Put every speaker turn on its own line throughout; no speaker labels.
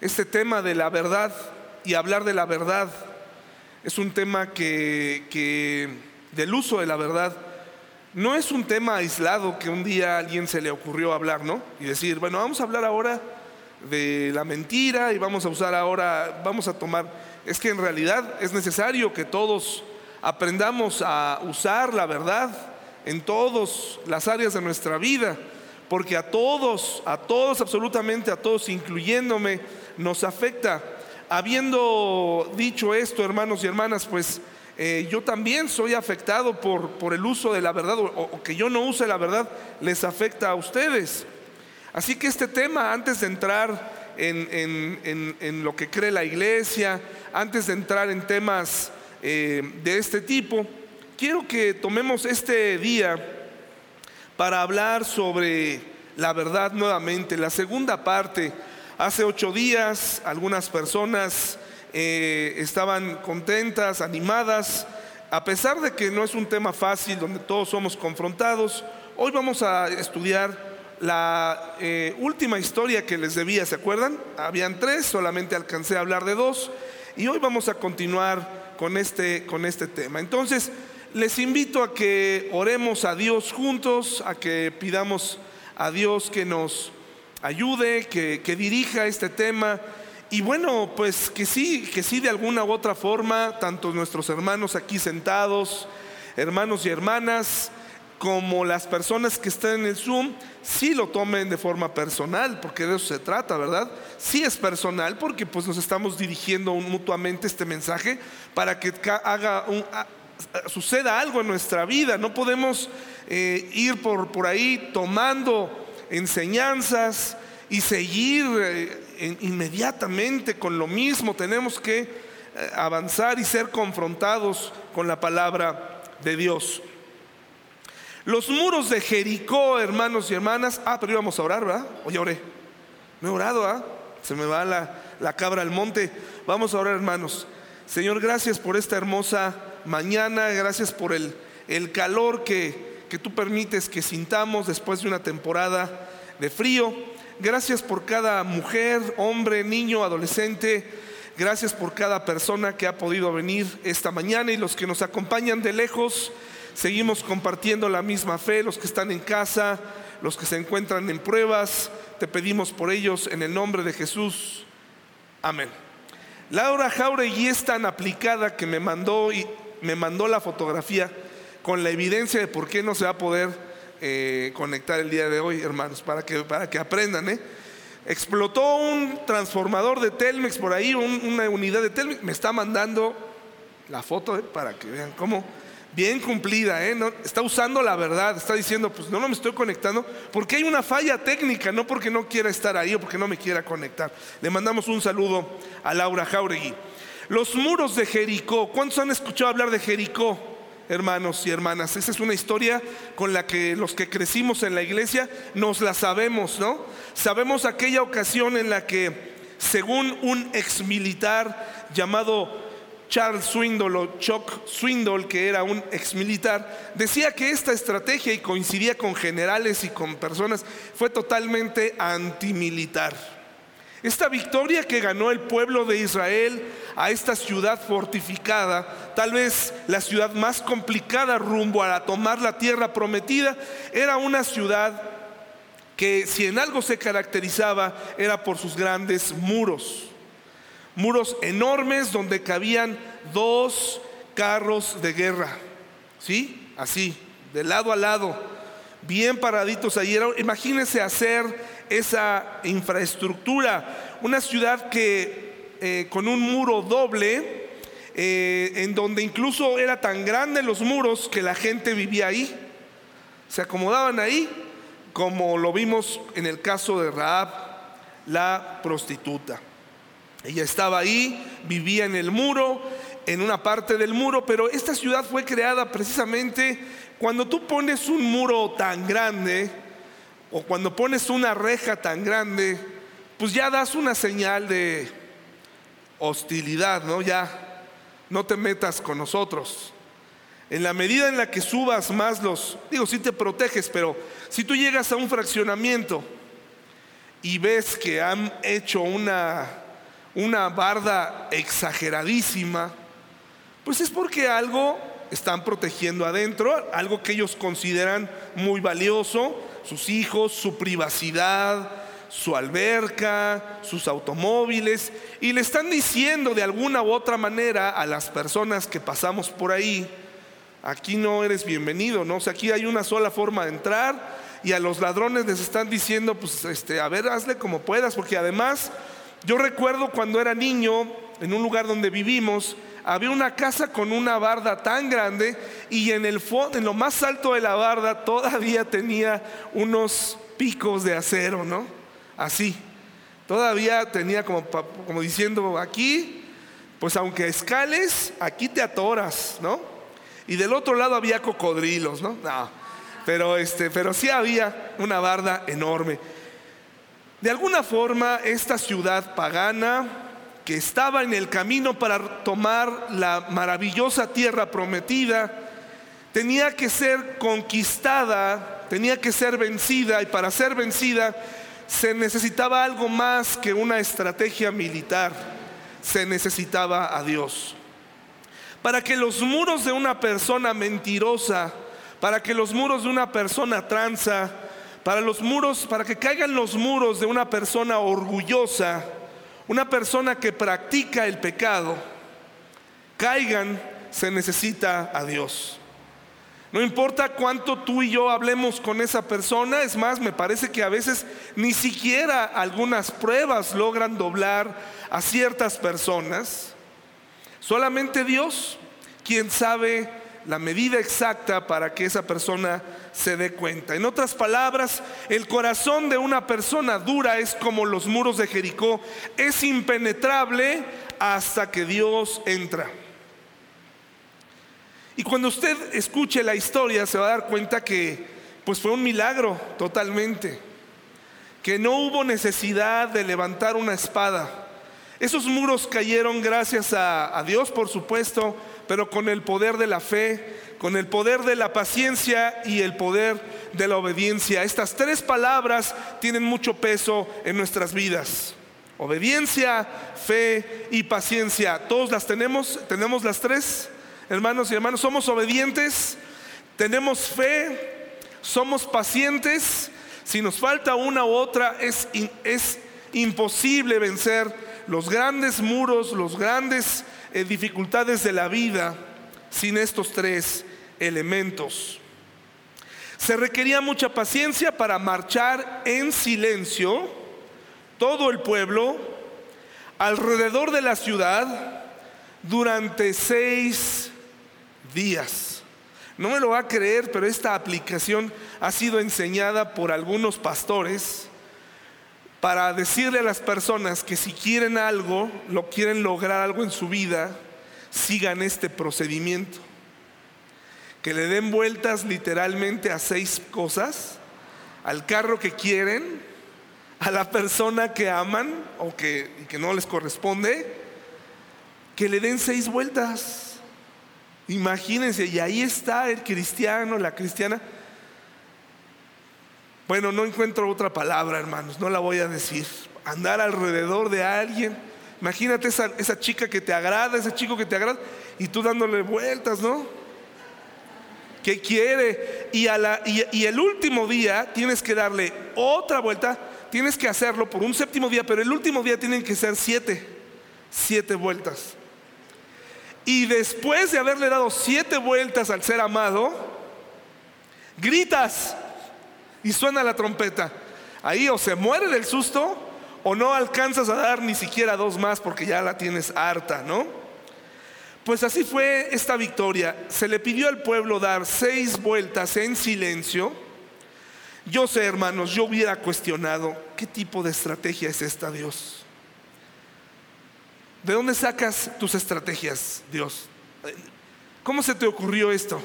Este tema de la verdad y hablar de la verdad es un tema que, del uso de la verdad no es un tema aislado que un día a alguien se le ocurrió hablar, ¿no? Y decir, bueno, vamos a hablar ahora de la mentira y vamos a usar ahora, vamos a tomar, es que en realidad es necesario que todos aprendamos a usar la verdad en todas las áreas de nuestra vida, porque a todos, a todos, absolutamente a todos, incluyéndome, nos afecta. Habiendo dicho esto, hermanos y hermanas, pues eh, yo también soy afectado por, por el uso de la verdad, o, que yo no use la verdad, les afecta a ustedes. Así que este tema, antes de entrar en, lo que cree la iglesia, antes de entrar en temas eh, de este tipo, quiero que tomemos este día para hablar sobre la verdad nuevamente. La segunda parte, hace ocho días algunas personas eh, estaban contentas, animadas, a pesar de que no es un tema fácil donde todos somos confrontados. Hoy vamos a estudiar la eh, última historia que les debía, ¿se acuerdan? Habían tres, solamente alcancé a hablar de dos y hoy vamos a continuar con este, con este tema. Entonces, les invito a que oremos a Dios juntos, a que pidamos a Dios que nos ayude, que, que dirija este tema. Y bueno, pues que sí, que sí de alguna u otra forma, tanto nuestros hermanos aquí sentados, hermanos y hermanas, como las personas que están en el Zoom, sí lo tomen de forma personal, porque de eso se trata, ¿verdad? Sí es personal, porque pues nos estamos dirigiendo mutuamente este mensaje para que haga suceda algo en nuestra vida. No podemos eh, ir por, por ahí tomando enseñanzas y seguir eh, inmediatamente con lo mismo. Tenemos que eh, avanzar y ser confrontados con la palabra de Dios. Los muros de Jericó, hermanos y hermanas. Ah, pero íbamos a orar, ¿verdad? Oye, oré. No he orado, ¿ah? Se me va la, cabra al monte. Vamos a orar, hermanos. Señor, gracias por esta hermosa mañana. Gracias por el, el calor que, que tú permites que sintamos después de una temporada de frío. Gracias por cada mujer, hombre, niño, adolescente. Gracias por cada persona que ha podido venir esta mañana y los que nos acompañan de lejos. Seguimos compartiendo la misma fe, los que están en casa, los que se encuentran en pruebas. Te pedimos por ellos en el nombre de Jesús. Amén. Laura Jauregui es tan aplicada que me mandó, me mandó la fotografía con la evidencia de por qué no se va a poder eh, conectar el día de hoy, hermanos, para que, para que aprendan. ¿eh? Explotó un transformador de Telmex por ahí, una unidad de Telmex. Me está mandando la foto ¿eh? para que vean cómo bien cumplida, ¿eh? está usando la verdad, está diciendo, pues no, no me estoy conectando, porque hay una falla técnica, no porque no quiera estar ahí o porque no me quiera conectar. Le mandamos un saludo a Laura Jauregui. Los muros de Jericó, ¿cuántos han escuchado hablar de Jericó? Hermanos y hermanas, esa es una historia con la que los que crecimos en la iglesia nos la sabemos, ¿no? Sabemos aquella ocasión en la que, según un ex militar llamado Charles Swindoll o Chuck Swindoll, que era un ex militar, decía que esta estrategia, y coincidía con generales y con personas, fue totalmente antimilitar. Esta victoria que ganó el pueblo de Israel a esta ciudad fortificada, tal vez la ciudad más complicada rumbo a tomar la tierra prometida, era una ciudad que si en algo se caracterizaba era por sus grandes muros muros enormes donde cabían dos carros de guerra, ¿sí? Así, de lado a lado, bien paraditos ahí. Imagínense hacer esa infraestructura, una ciudad que eh, con un muro doble, eh, en donde incluso era tan grande los muros que la gente vivía ahí, se acomodaban ahí, como lo vimos en el caso de Raab, la prostituta. Ella estaba ahí, vivía en el muro, en una parte del muro, pero esta ciudad fue creada precisamente cuando tú pones un muro tan grande o cuando pones una reja tan grande, pues ya das una señal de hostilidad, ¿no? Ya no te metas con nosotros. En la medida en la que subas más los, digo, si te proteges, pero si tú llegas a un fraccionamiento y ves que han hecho una una barda exageradísima, pues es porque algo están protegiendo adentro, algo que ellos consideran muy valioso, sus hijos, su privacidad, su alberca, sus automóviles, y le están diciendo de alguna u otra manera a las personas que pasamos por ahí, aquí no eres bienvenido, ¿no? O sea, aquí hay una sola forma de entrar y a los ladrones les están diciendo, pues, este, a ver, hazle como puedas, porque además yo recuerdo cuando era niño, en un lugar donde vivimos, había una casa con una barda tan grande y en el en lo más alto de la barda todavía tenía unos picos de acero, ¿no? Así. Todavía tenía como, como diciendo, aquí, pues aunque escales, aquí te atoras, ¿no? Y del otro lado había cocodrilos, ¿no? No. Pero este, pero sí había una barda enorme. De alguna forma, esta ciudad pagana que estaba en el camino para tomar la maravillosa tierra prometida, tenía que ser conquistada, tenía que ser vencida, y para ser vencida se necesitaba algo más que una estrategia militar, se necesitaba a Dios. Para que los muros de una persona mentirosa, para que los muros de una persona tranza, para los muros, para que caigan los muros de una persona orgullosa, una persona que practica el pecado, caigan, se necesita a Dios. No importa cuánto tú y yo hablemos con esa persona, es más, me parece que a veces ni siquiera algunas pruebas logran doblar a ciertas personas. Solamente Dios, quien sabe la medida exacta para que esa persona se dé cuenta. En otras palabras, el corazón de una persona dura es como los muros de Jericó, es impenetrable hasta que Dios entra. Y cuando usted escuche la historia se va a dar cuenta que pues fue un milagro totalmente, que no hubo necesidad de levantar una espada. Esos muros cayeron gracias a, a Dios, por supuesto, pero con el poder de la fe, con el poder de la paciencia y el poder de la obediencia. Estas tres palabras tienen mucho peso en nuestras vidas. Obediencia, fe y paciencia. ¿Todos las tenemos? ¿Tenemos las tres? Hermanos y hermanos, somos obedientes, tenemos fe, somos pacientes. Si nos falta una u otra, es, es imposible vencer los grandes muros, los grandes eh, dificultades de la vida sin estos tres elementos. Se requería mucha paciencia para marchar en silencio todo el pueblo alrededor de la ciudad durante seis días. No me lo va a creer, pero esta aplicación ha sido enseñada por algunos pastores para decirle a las personas que si quieren algo, lo quieren lograr algo en su vida, sigan este procedimiento. Que le den vueltas literalmente a seis cosas, al carro que quieren, a la persona que aman o que, que no les corresponde, que le den seis vueltas. Imagínense, y ahí está el cristiano, la cristiana bueno, no encuentro otra palabra, hermanos, no la voy a decir. Andar alrededor de alguien. Imagínate esa, chica que te agrada, ese chico que te agrada, y tú dándole vueltas, ¿no? ¿Qué quiere? Y, a y, el último día tienes que darle otra vuelta, tienes que hacerlo por un séptimo día, pero el último día tienen que ser siete, siete vueltas. Y después de haberle dado siete vueltas al ser amado, gritas, y suena la trompeta. Ahí o se muere del susto o no alcanzas a dar ni siquiera dos más porque ya la tienes harta, ¿no? Pues así fue esta victoria. Se le pidió al pueblo dar seis vueltas en silencio. Yo sé, hermanos, yo hubiera cuestionado qué tipo de estrategia es esta, Dios. ¿De dónde sacas tus estrategias, Dios? ¿Cómo se te ocurrió esto?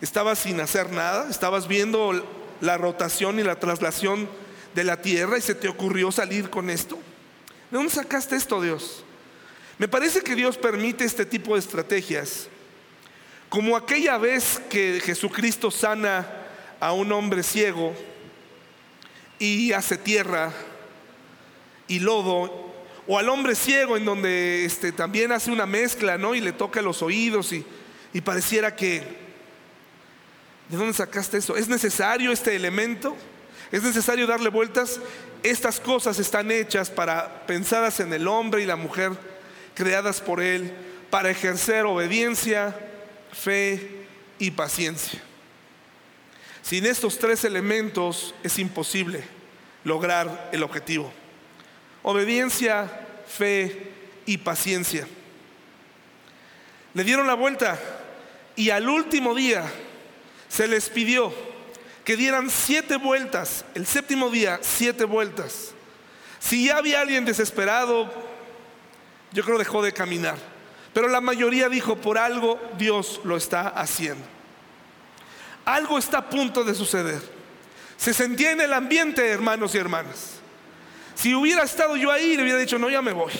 ¿Estabas sin hacer nada? ¿Estabas viendo la rotación y la traslación de la tierra y se te ocurrió salir con esto? ¿De dónde sacaste esto, Dios? Me parece que Dios permite este tipo de estrategias. Como aquella vez que Jesucristo sana a un hombre ciego y hace tierra y lodo, O al hombre ciego en donde este, también hace una mezcla, ¿no? Y le toca los oídos y, y pareciera que, ¿de dónde sacaste eso? ¿Es necesario este elemento? ¿Es necesario darle vueltas? Estas cosas están hechas para pensadas en el hombre y la mujer, creadas por él, para ejercer obediencia, fe y paciencia. Sin estos tres elementos es imposible lograr el objetivo. Obediencia, fe y paciencia. Le dieron la vuelta y al último día se les pidió que dieran siete vueltas, el séptimo día, siete vueltas. Si ya había alguien desesperado, yo creo dejó de caminar. Pero la mayoría dijo, por algo Dios lo está haciendo. Algo está a punto de suceder. Se sentía en el ambiente, hermanos y hermanas. Si hubiera estado yo ahí, le hubiera dicho, no, ya me voy.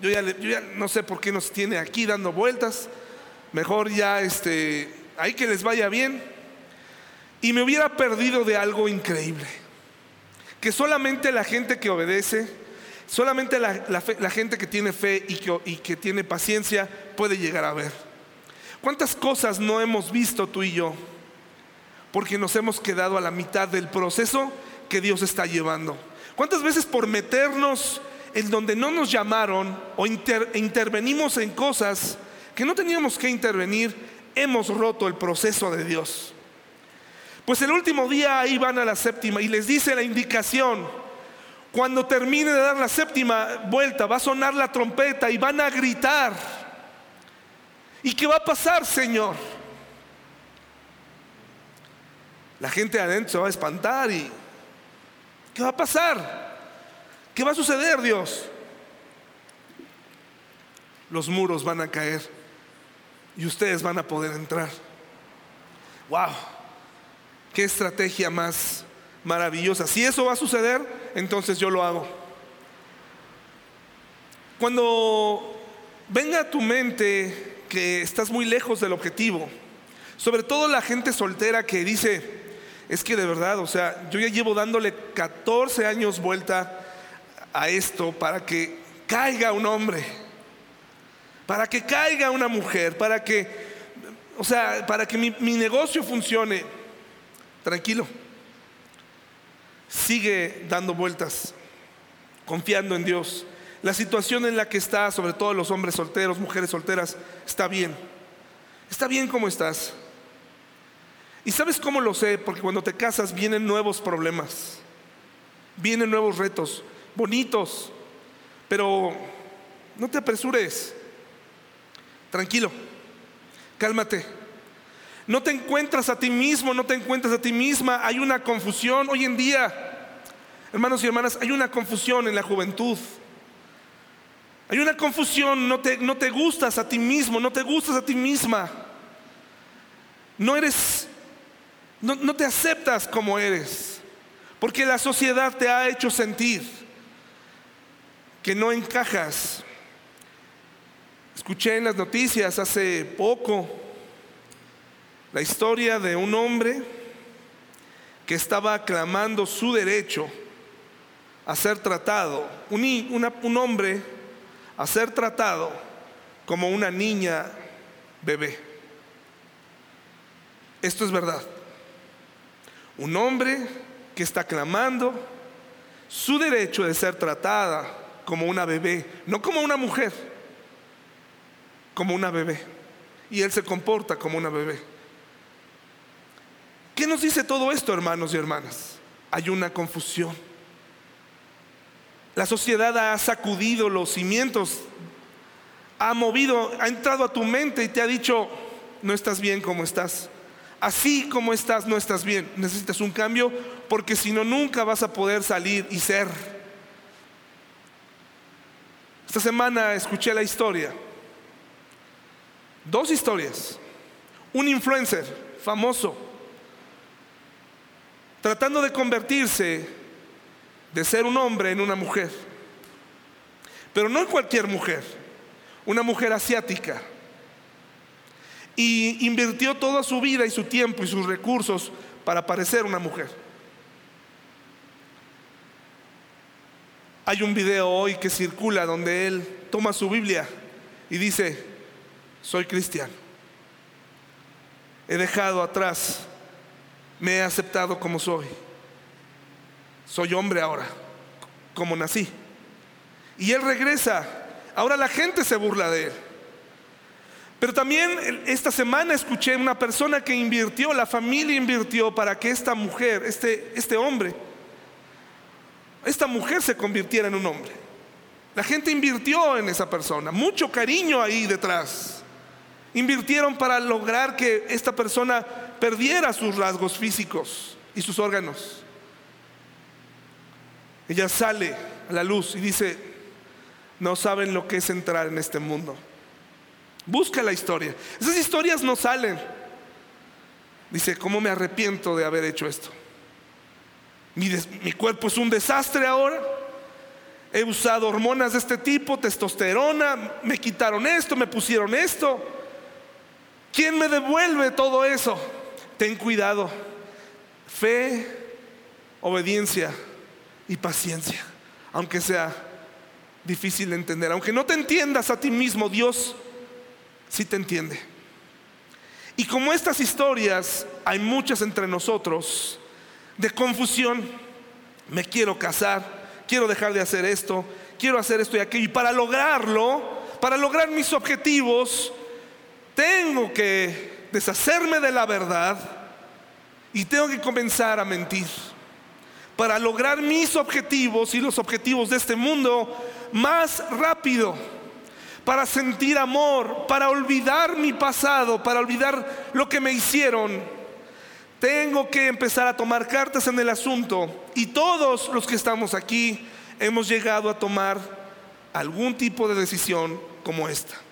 Yo ya, no sé por qué nos tiene aquí dando vueltas. Mejor ya, este, ahí que les vaya bien. Y me hubiera perdido de algo increíble. Que solamente la gente que obedece, solamente la, gente que tiene fe y que, tiene paciencia puede llegar a ver. ¿Cuántas cosas no hemos visto tú y yo? porque nos hemos quedado a la mitad del proceso que Dios está llevando. ¿Cuántas veces por meternos en donde no nos llamaron o intervenimos en cosas que no teníamos que intervenir, hemos roto el proceso de Dios? Pues el último día ahí van a la séptima y les dice la indicación, cuando termine de dar la séptima vuelta va a sonar la trompeta y van a gritar. ¿Y qué va a pasar, Señor? La gente adentro se va a espantar y ¿qué va a pasar? ¿Qué va a suceder, Dios? Los muros van a caer y ustedes van a poder entrar. ¡Wow! ¡Qué estrategia más maravillosa! Si eso va a suceder, entonces yo lo hago. Cuando venga a tu mente que estás muy lejos del objetivo, sobre todo la gente soltera que dice, es que de verdad, o sea, yo ya llevo dándole 14 años vuelta a esto para que caiga un hombre, para que caiga una mujer, para que, o sea, para que mi, mi negocio funcione. Tranquilo, sigue dando vueltas, confiando en Dios. La situación en la que está, sobre todo los hombres solteros, mujeres solteras, está bien. Está bien como estás. ¿Y sabes cómo lo sé? Porque cuando te casas vienen nuevos problemas, vienen nuevos retos, bonitos, pero no te apresures, tranquilo, cálmate. No te encuentras a ti mismo, no te encuentras a ti misma. Hay una confusión hoy en día, hermanos y hermanas, hay una confusión en la juventud. Hay una confusión, no te, no te gustas a ti mismo, no te gustas a ti misma. No eres no, te aceptas como eres, porque la sociedad te ha hecho sentir que no encajas. Escuché en las noticias hace poco la historia de un hombre que estaba clamando su derecho a ser tratado, un, un hombre a ser tratado como una niña bebé. Esto es verdad. Un hombre que está clamando su derecho de ser tratada como una bebé, no como una mujer, como una bebé. Y él se comporta como una bebé. ¿Qué nos dice todo esto, hermanos y hermanas? Hay una confusión. La sociedad ha sacudido los cimientos, ha movido, ha entrado a tu mente y te ha dicho, no estás bien como estás así como estás no estás bien. Necesitas un cambio porque si no nunca vas a poder salir y ser. Esta semana escuché la historia. Dos historias. Un influencer famoso tratando de convertirse de ser un hombre en una mujer. Pero no en cualquier mujer, una mujer asiática y invirtió toda su vida y su tiempo y sus recursos para parecer una mujer. Hay un video hoy que circula donde él toma su Biblia y dice, soy cristiano. He dejado atrás, me he aceptado como soy. Soy hombre ahora, como nací. Y él regresa. Ahora la gente se burla de él. Pero también esta semana escuché una persona que invirtió, la familia invirtió para que esta mujer, este, este hombre, esta mujer se convirtiera en un hombre. La gente invirtió en esa persona, mucho cariño ahí detrás. Invirtieron para lograr que esta persona perdiera sus rasgos físicos y sus órganos. Ella sale a la luz y dice, no saben lo que es entrar en este mundo. Busca la historia. Esas historias no salen. Dice, ¿cómo me arrepiento de haber hecho esto? Mi, cuerpo es un desastre ahora. He usado hormonas de este tipo, testosterona, me quitaron esto, me pusieron esto. ¿Quién me devuelve todo eso? Ten cuidado. Fe, obediencia y paciencia, aunque sea difícil de entender. Aunque no te entiendas a ti mismo, Dios sí te entiende. Y como estas historias, hay muchas entre nosotros de confusión. Me quiero casar, quiero dejar de hacer esto, quiero hacer esto y aquello. Y para lograrlo, para lograr mis objetivos, tengo que deshacerme de la verdad y tengo que comenzar a mentir. Para lograr mis objetivos y los objetivos de este mundo más rápido para sentir amor, para olvidar mi pasado, para olvidar lo que me hicieron, tengo que empezar a tomar cartas en el asunto. Y todos los que estamos aquí hemos llegado a tomar algún tipo de decisión como esta.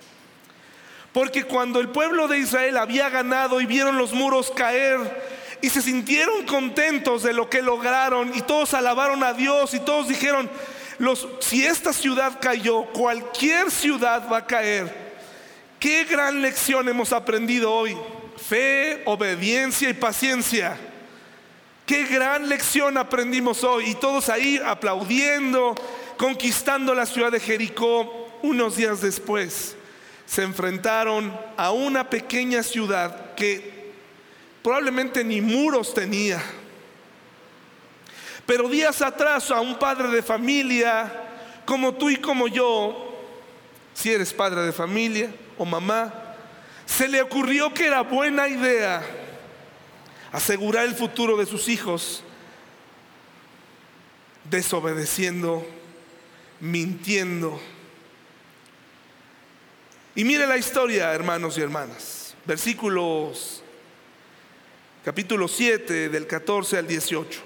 Porque cuando el pueblo de Israel había ganado y vieron los muros caer y se sintieron contentos de lo que lograron y todos alabaron a Dios y todos dijeron, si esta ciudad cayó, cualquier ciudad va a caer. Qué gran lección hemos aprendido hoy. Fe, obediencia y paciencia. Qué gran lección aprendimos hoy. Y todos ahí aplaudiendo, conquistando la ciudad de Jericó. Unos días después se enfrentaron a una pequeña ciudad que probablemente ni muros tenía pero días atrás a un padre de familia, como tú y como yo, si eres padre de familia o mamá, se le ocurrió que era buena idea asegurar el futuro de sus hijos desobedeciendo, mintiendo. Y mire la historia, hermanos y hermanas. Versículos, capítulo 7, del 14 al 18.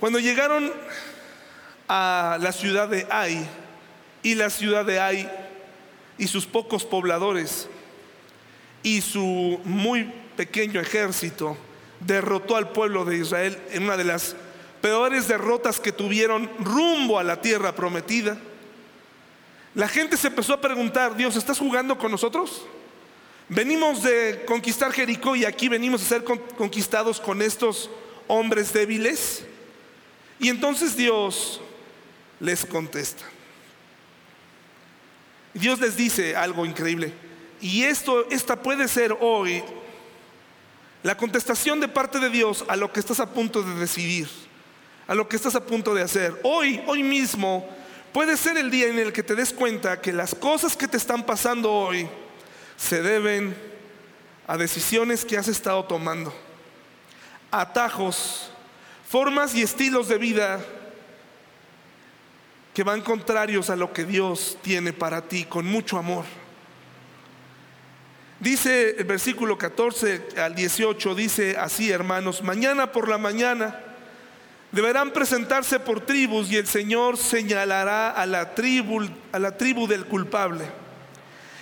Cuando llegaron a la ciudad de Ai y la ciudad de Ai y sus pocos pobladores y su muy pequeño ejército derrotó al pueblo de Israel en una de las peores derrotas que tuvieron rumbo a la tierra prometida. La gente se empezó a preguntar, Dios, ¿estás jugando con nosotros? Venimos de conquistar Jericó y aquí venimos a ser conquistados con estos hombres débiles. Y entonces Dios les contesta. Dios les dice algo increíble. Y esto, esta puede ser hoy la contestación de parte de Dios a lo que estás a punto de decidir, a lo que estás a punto de hacer. Hoy, hoy mismo, puede ser el día en el que te des cuenta que las cosas que te están pasando hoy se deben a decisiones que has estado tomando, atajos formas y estilos de vida que van contrarios a lo que Dios tiene para ti con mucho amor. Dice el versículo 14 al 18, dice así, hermanos, mañana por la mañana deberán presentarse por tribus y el Señor señalará a la tribu, a la tribu del culpable.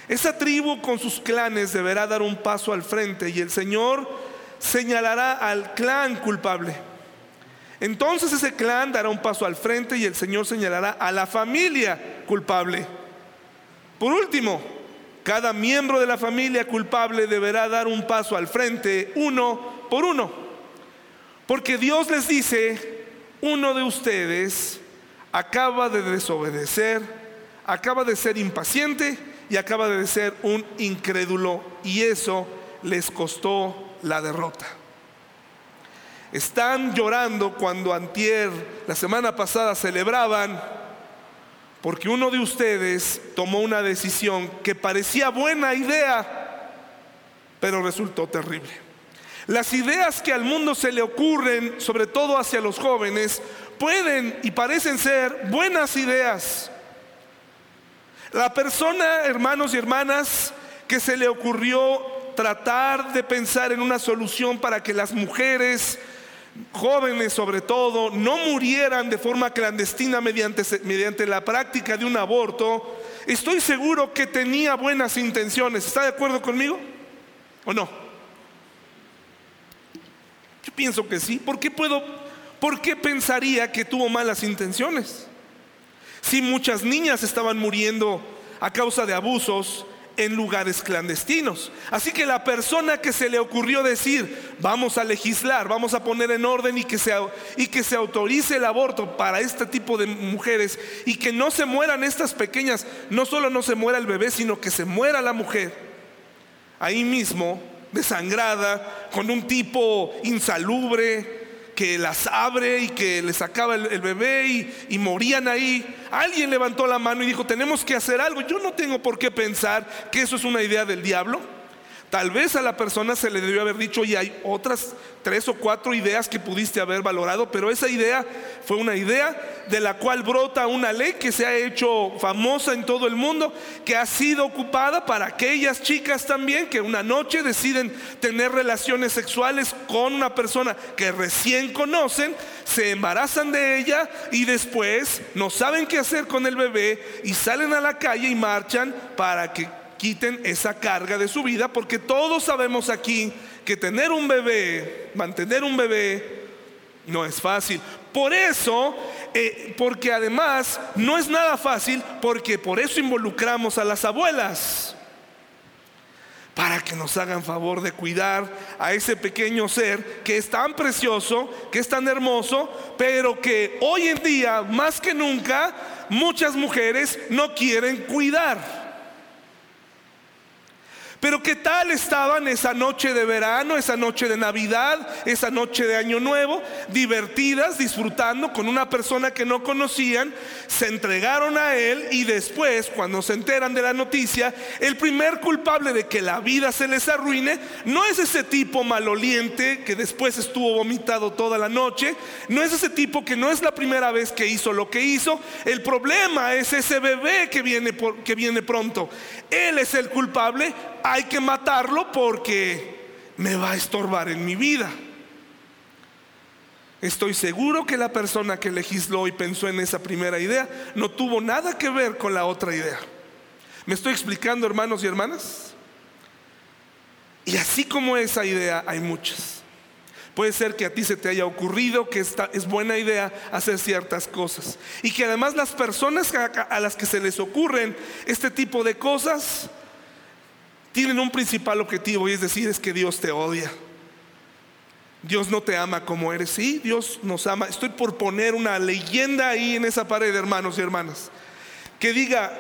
Esa tribu con sus clanes deberá dar un paso al frente y el Señor señalará al clan culpable. Entonces ese clan dará un paso al frente y el Señor señalará a la familia culpable. Por último, cada miembro de la familia culpable deberá dar un paso al frente, uno por uno. Porque Dios les dice, uno de ustedes acaba de desobedecer, acaba de ser impaciente y acaba de ser un incrédulo y eso les costó la derrota. Están llorando cuando antier, la semana pasada, celebraban porque uno de ustedes tomó una decisión que parecía buena idea, pero resultó terrible. Las ideas que al mundo se le ocurren, sobre todo hacia los jóvenes, pueden y parecen ser buenas ideas. La persona, hermanos y hermanas, que se le ocurrió tratar de pensar en una solución para que las mujeres, jóvenes sobre todo, no murieran de forma clandestina mediante, mediante la práctica de un aborto, estoy seguro que tenía buenas intenciones. ¿Está de acuerdo conmigo? ¿O no? Yo pienso que sí. ¿Por qué puedo, por qué pensaría que tuvo malas intenciones? Si muchas niñas estaban muriendo a causa de abusos, en lugares clandestinos. Así que la persona que se le ocurrió decir, vamos a legislar, vamos a poner en orden y que se, y que se autorice el aborto para este tipo de mujeres y que no se mueran estas pequeñas, no solo no se muera el bebé, sino que se muera la mujer, ahí mismo, desangrada, con un tipo insalubre, que las abre y que le sacaba el, bebé y, y, morían ahí. Alguien levantó la mano y dijo, tenemos que hacer algo. Yo no tengo por qué pensar que eso es una idea del diablo. Tal vez a la persona se le debió haber dicho, y hay otras tres o cuatro ideas que pudiste haber valorado, pero esa idea fue una idea de la cual brota una ley que se ha hecho famosa en todo el mundo, que ha sido ocupada para aquellas chicas también que una noche deciden tener relaciones sexuales con una persona que recién conocen, se embarazan de ella y después no saben qué hacer con el bebé y salen a la calle y marchan para que quiten esa carga de su vida, porque todos sabemos aquí que tener un bebé, mantener un bebé, no es fácil. Por eso, eh, porque además no es nada fácil, porque por eso involucramos a las abuelas para que nos hagan favor de cuidar a ese pequeño ser que es tan precioso, que es tan hermoso, pero que hoy en día, más que nunca, muchas mujeres no quieren cuidar. Pero ¿qué tal estaban esa noche de verano, esa noche de Navidad, esa noche de Año Nuevo? Divertidas, disfrutando con una persona que no conocían, se entregaron a él y después, cuando se enteran de la noticia, el primer culpable de que la vida se les arruine no es ese tipo maloliente que después estuvo vomitado toda la noche, no es ese tipo que no es la primera vez que hizo lo que hizo, el problema es ese bebé que viene, que viene pronto. Él es el culpable hay que matarlo porque me va a estorbar en mi vida. Estoy seguro que la persona que legisló y pensó en esa primera idea no tuvo nada que ver con la otra idea. ¿Me estoy explicando, hermanos y hermanas? Y así como esa idea hay muchas. Puede ser que a ti se te haya ocurrido que esta es buena idea hacer ciertas cosas. Y que además las personas a las que se les ocurren este tipo de cosas tienen un principal objetivo y es decir, es que Dios te odia. Dios no te ama como eres. Sí, Dios nos ama. Estoy por poner una leyenda ahí en esa pared, hermanos y hermanas, que diga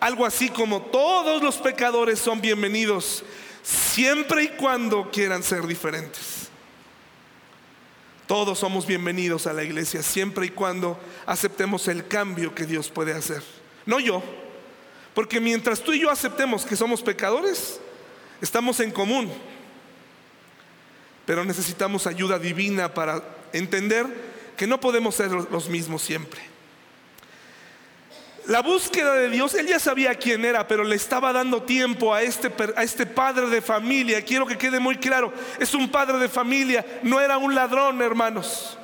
algo así como todos los pecadores son bienvenidos siempre y cuando quieran ser diferentes. Todos somos bienvenidos a la iglesia siempre y cuando aceptemos el cambio que Dios puede hacer. No yo, porque mientras tú y yo aceptemos que somos pecadores, estamos en común. Pero necesitamos ayuda divina para entender que no podemos ser los mismos siempre. La búsqueda de Dios, él ya sabía quién era, pero le estaba dando tiempo a este, a este padre de familia. Quiero que quede muy claro, es un padre de familia, no era un ladrón, hermanos.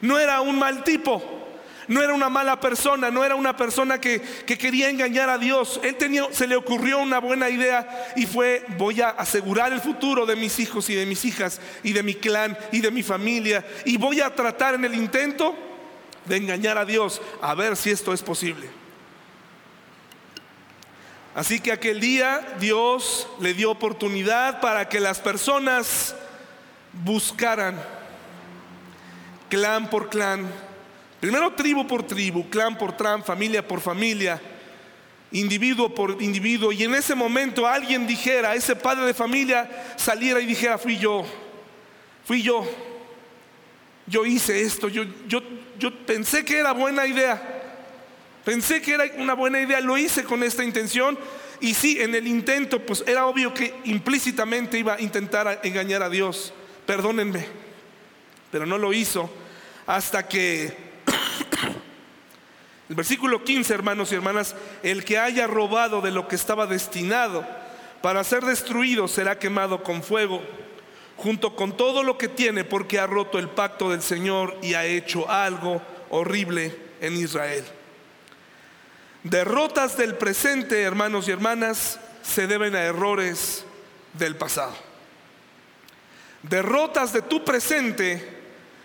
No era un mal tipo. No era una mala persona, no era una persona que, quería engañar a Dios. Él tenía, se le ocurrió una buena idea y fue, voy a asegurar el futuro de mis hijos y de mis hijas y de mi clan y de mi familia. Y voy a tratar en el intento de engañar a Dios a ver si esto es posible. Así que aquel día Dios le dio oportunidad para que las personas buscaran clan por clan, primero tribu por tribu, clan por clan, familia por familia, individuo por individuo, y en ese momento alguien dijera, ese padre de familia saliera y dijera, fui yo, fui yo, yo hice esto, yo, yo, yo pensé que era buena idea, pensé que era una buena idea, lo hice con esta intención, y sí, en el intento, pues era obvio que implícitamente iba a intentar engañar a Dios, perdónenme, pero no lo hizo hasta que el versículo 15, hermanos y hermanas, el que haya robado de lo que estaba destinado para ser destruido será quemado con fuego, junto con todo lo que tiene, porque ha roto el pacto del Señor y ha hecho algo horrible en Israel. Derrotas del presente, hermanos y hermanas, se deben a errores del pasado. Derrotas de tu presente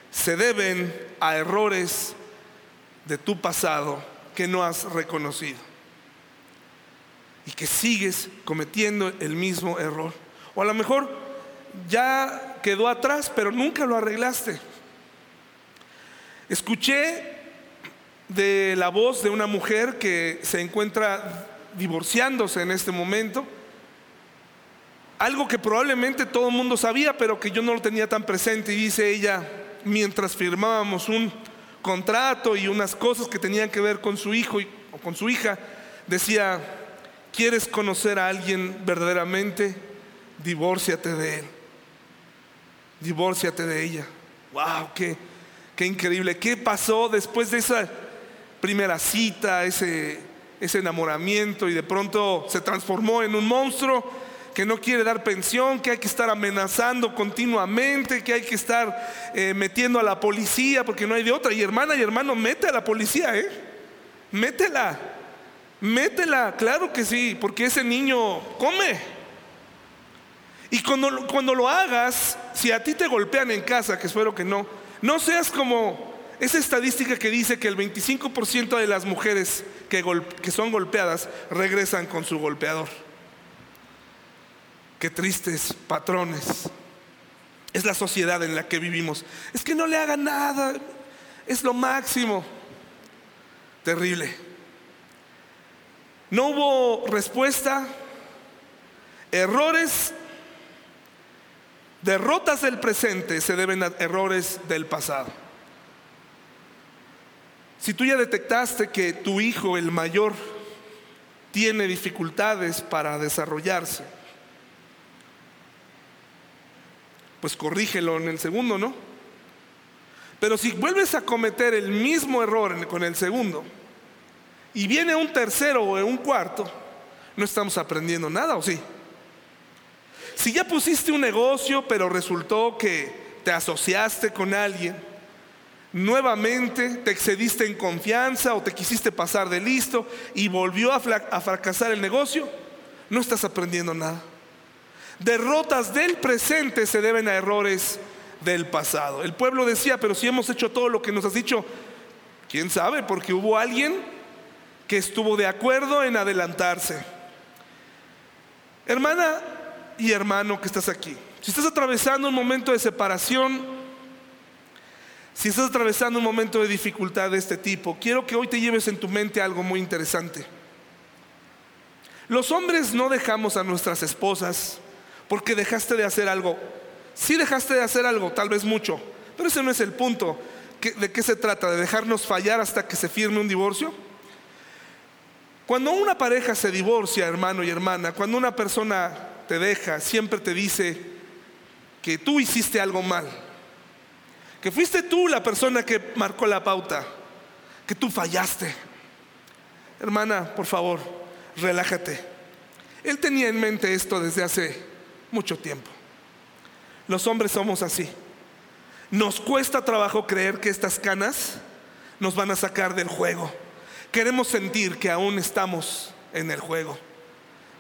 se deben a errores de tu pasado que no has reconocido y que sigues cometiendo el mismo error. O a lo mejor ya quedó atrás, pero nunca lo arreglaste. Escuché de la voz de una mujer que se encuentra divorciándose en este momento. Algo que probablemente todo el mundo sabía, pero que yo no lo tenía tan presente. Y dice ella, mientras firmábamos un contrato y unas cosas que tenían que ver con su hijo o con su hija, decía, ¿quieres conocer a alguien verdaderamente? Divórciate de él. Divórciate de ella. ¡Wow! Qué, qué increíble! ¿Qué pasó después de esa primera cita, ese, ese enamoramiento y de pronto se transformó en un monstruo? Que no quiere dar pensión, que hay que estar amenazando continuamente, que hay que estar eh, metiendo a la policía porque no hay de otra. Y hermana y hermano, mete a la policía, ¿eh? Métela, métela, claro que sí, porque ese niño come. Y cuando, cuando lo hagas, si a ti te golpean en casa, que espero que no, no seas como esa estadística que dice que el 25% de las mujeres que, que son golpeadas regresan con su golpeador. Qué tristes patrones. Es la sociedad en la que vivimos. Es que no le hagan nada. Es lo máximo. Terrible. No hubo respuesta. Errores, derrotas del presente se deben a errores del pasado. Si tú ya detectaste que tu hijo, el mayor, tiene dificultades para desarrollarse, pues corrígelo en el segundo, ¿no? Pero si vuelves a cometer el mismo error con el segundo y viene un tercero o un cuarto, no estamos aprendiendo nada, ¿o sí? Si ya pusiste un negocio, pero resultó que te asociaste con alguien, nuevamente te excediste en confianza o te quisiste pasar de listo y volvió a, a fracasar el negocio, no estás aprendiendo nada derrotas del presente se deben a errores del pasado. El pueblo decía, pero si hemos hecho todo lo que nos has dicho, quién sabe, porque hubo alguien que estuvo de acuerdo en adelantarse. Hermana y hermano que estás aquí, si estás atravesando un momento de separación, si estás atravesando un momento de dificultad de este tipo, quiero que hoy te lleves en tu mente algo muy interesante. Los hombres no dejamos a nuestras esposas porque dejaste de hacer algo. Sí dejaste de hacer algo, tal vez mucho, pero ese no es el punto. ¿De qué se trata? ¿De dejarnos fallar hasta que se firme un divorcio? Cuando una pareja se divorcia, hermano y hermana, cuando una persona te deja, siempre te dice que tú hiciste algo mal, que fuiste tú la persona que marcó la pauta, que tú fallaste. Hermana, por favor, relájate. Él tenía en mente esto desde hace mucho tiempo. Los hombres somos así. Nos cuesta trabajo creer que estas canas nos van a sacar del juego. Queremos sentir que aún estamos en el juego.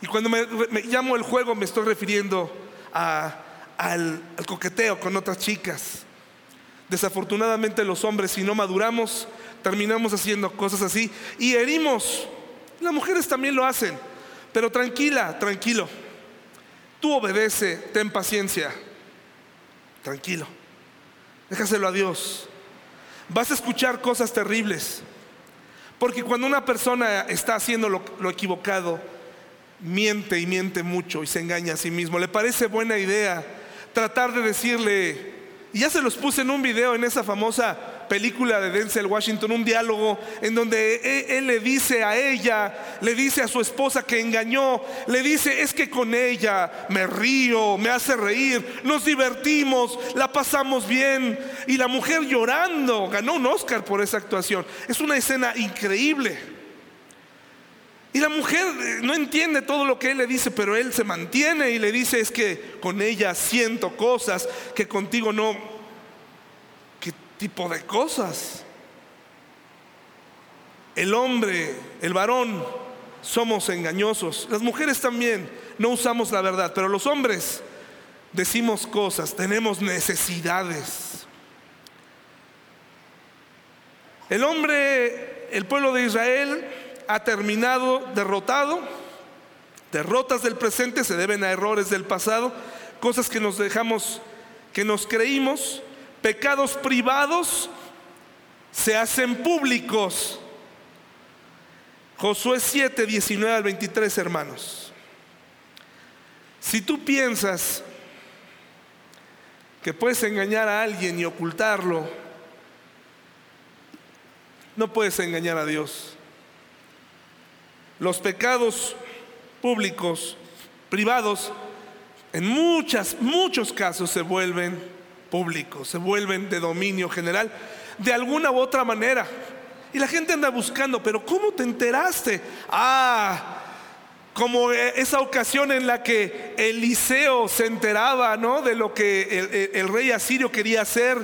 Y cuando me, llamo el juego me estoy refiriendo al, coqueteo con otras chicas. Desafortunadamente los hombres si no maduramos terminamos haciendo cosas así y herimos. Las mujeres también lo hacen. Pero tranquila, tranquilo. Tú obedece, ten paciencia. Tranquilo. Déjaselo a Dios. Vas a escuchar cosas terribles. Porque cuando una persona está haciendo lo, lo equivocado, miente y miente mucho y se engaña a sí mismo. Le parece buena idea tratar de decirle, y ya se los puse en un video en esa famosa película de Denzel Washington, un diálogo en donde e, él, le dice a ella, le dice a su esposa que engañó, le dice, es que con ella me río, me hace reír, nos divertimos, la pasamos bien. Y la mujer llorando, ganó un Oscar por esa actuación. Es una escena increíble. Y la mujer eh, no entiende todo lo que él le dice, pero él se mantiene y le dice, es que con ella siento cosas que contigo no tipo de cosas. El hombre, el varón, somos engañosos. Las mujeres también no usamos la verdad, pero los hombres decimos cosas, tenemos necesidades. El hombre, el pueblo de Israel ha terminado derrotado. Derrotas del presente se deben a errores del pasado, cosas que nos dejamos, que nos creímos pecados privados se hacen públicos. Josué 7, 19 al 23, hermanos. Si tú piensas que puedes engañar a alguien y ocultarlo, no puedes engañar a Dios. Los pecados públicos, privados, en muchas, muchos casos se vuelven públicos, se vuelven de dominio general, de alguna u otra manera. Y la gente anda buscando, pero ¿cómo te enteraste? Ah, como esa ocasión en la que Eliseo se enteraba, ¿no? De lo que el, rey asirio quería hacer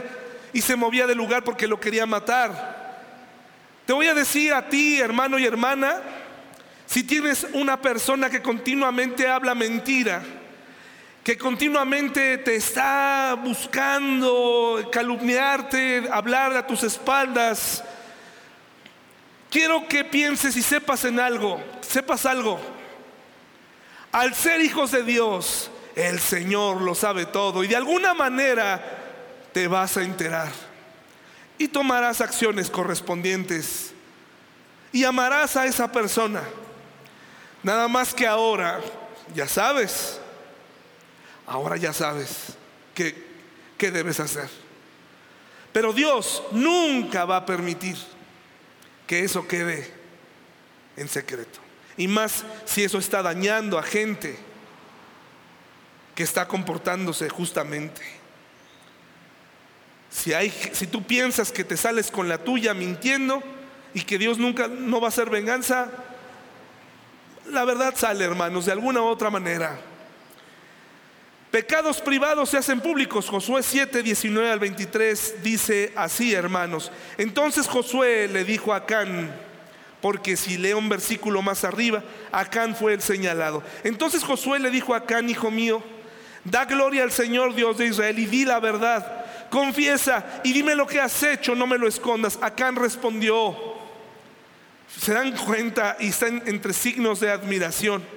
y se movía del lugar porque lo quería matar. Te voy a decir a ti, hermano y hermana, si tienes una persona que continuamente habla mentira, que continuamente te está buscando calumniarte, hablar a tus espaldas. Quiero que pienses y sepas en algo, sepas algo. Al ser hijos de Dios, el Señor lo sabe todo y de alguna manera te vas a enterar y tomarás acciones correspondientes y amarás a esa persona. Nada más que ahora, ya sabes, ahora ya sabes qué, qué debes hacer. Pero Dios nunca va a permitir que eso quede en secreto. Y más si eso está dañando a gente que está comportándose justamente. Si, hay, si tú piensas que te sales con la tuya mintiendo y que Dios nunca no va a hacer venganza, la verdad sale, hermanos, de alguna u otra manera. Pecados privados se hacen públicos. Josué 7, 19 al 23 dice así, hermanos. Entonces Josué le dijo a Acán, porque si leo un versículo más arriba, Acán fue el señalado. Entonces Josué le dijo a Acán, hijo mío, da gloria al Señor Dios de Israel y di la verdad. Confiesa y dime lo que has hecho, no me lo escondas. Acán respondió, se dan cuenta y están entre signos de admiración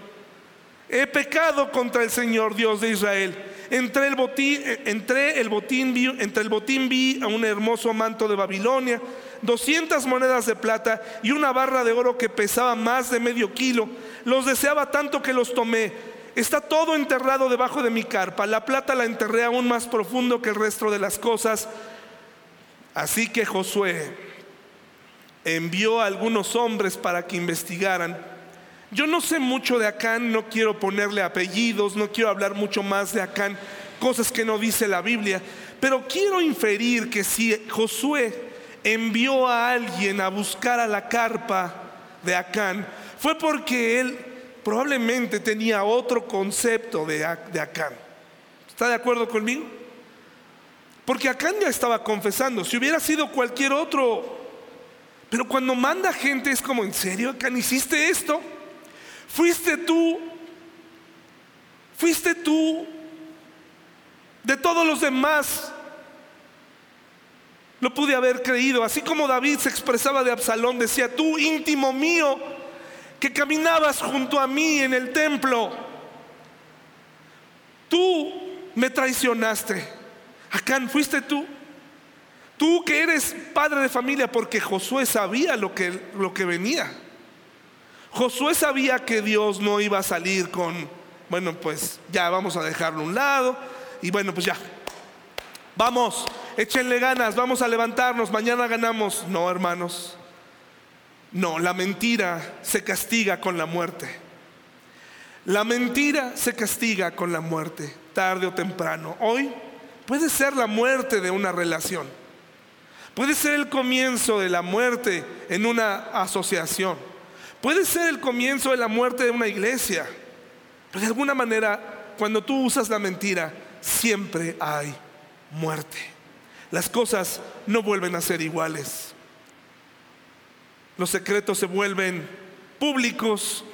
he pecado contra el Señor Dios de Israel. Entre el botín, entre el botín, vi, entre el botín a un hermoso manto de Babilonia, 200 monedas de plata y una barra de oro que pesaba más de medio kilo. Los deseaba tanto que los tomé. Está todo enterrado debajo de mi carpa. La plata la enterré aún más profundo que el resto de las cosas. Así que Josué envió a algunos hombres para que investigaran yo no sé mucho de Acán, no quiero ponerle apellidos, no quiero hablar mucho más de Acán, cosas que no dice la Biblia, pero quiero inferir que si Josué envió a alguien a buscar a la carpa de Acán, fue porque él probablemente tenía otro concepto de, Acán. ¿Está de acuerdo conmigo? Porque Acán ya estaba confesando, si hubiera sido cualquier otro, pero cuando manda gente es como, ¿en serio Acán hiciste esto? Fuiste tú, fuiste tú de todos los demás. Lo pude haber creído, así como David se expresaba de Absalón, decía, tú íntimo mío, que caminabas junto a mí en el templo, tú me traicionaste, Acán, fuiste tú. Tú que eres padre de familia, porque Josué sabía lo que, lo que venía. Josué sabía que Dios no iba a salir con, bueno, pues ya vamos a dejarlo a un lado y bueno, pues ya. Vamos, échenle ganas, vamos a levantarnos, mañana ganamos. No, hermanos. No, la mentira se castiga con la muerte. La mentira se castiga con la muerte, tarde o temprano. Hoy puede ser la muerte de una relación. Puede ser el comienzo de la muerte en una asociación. Puede ser el comienzo de la muerte de una iglesia. Pero de alguna manera, cuando tú usas la mentira, siempre hay muerte. Las cosas no vuelven a ser iguales. Los secretos se vuelven públicos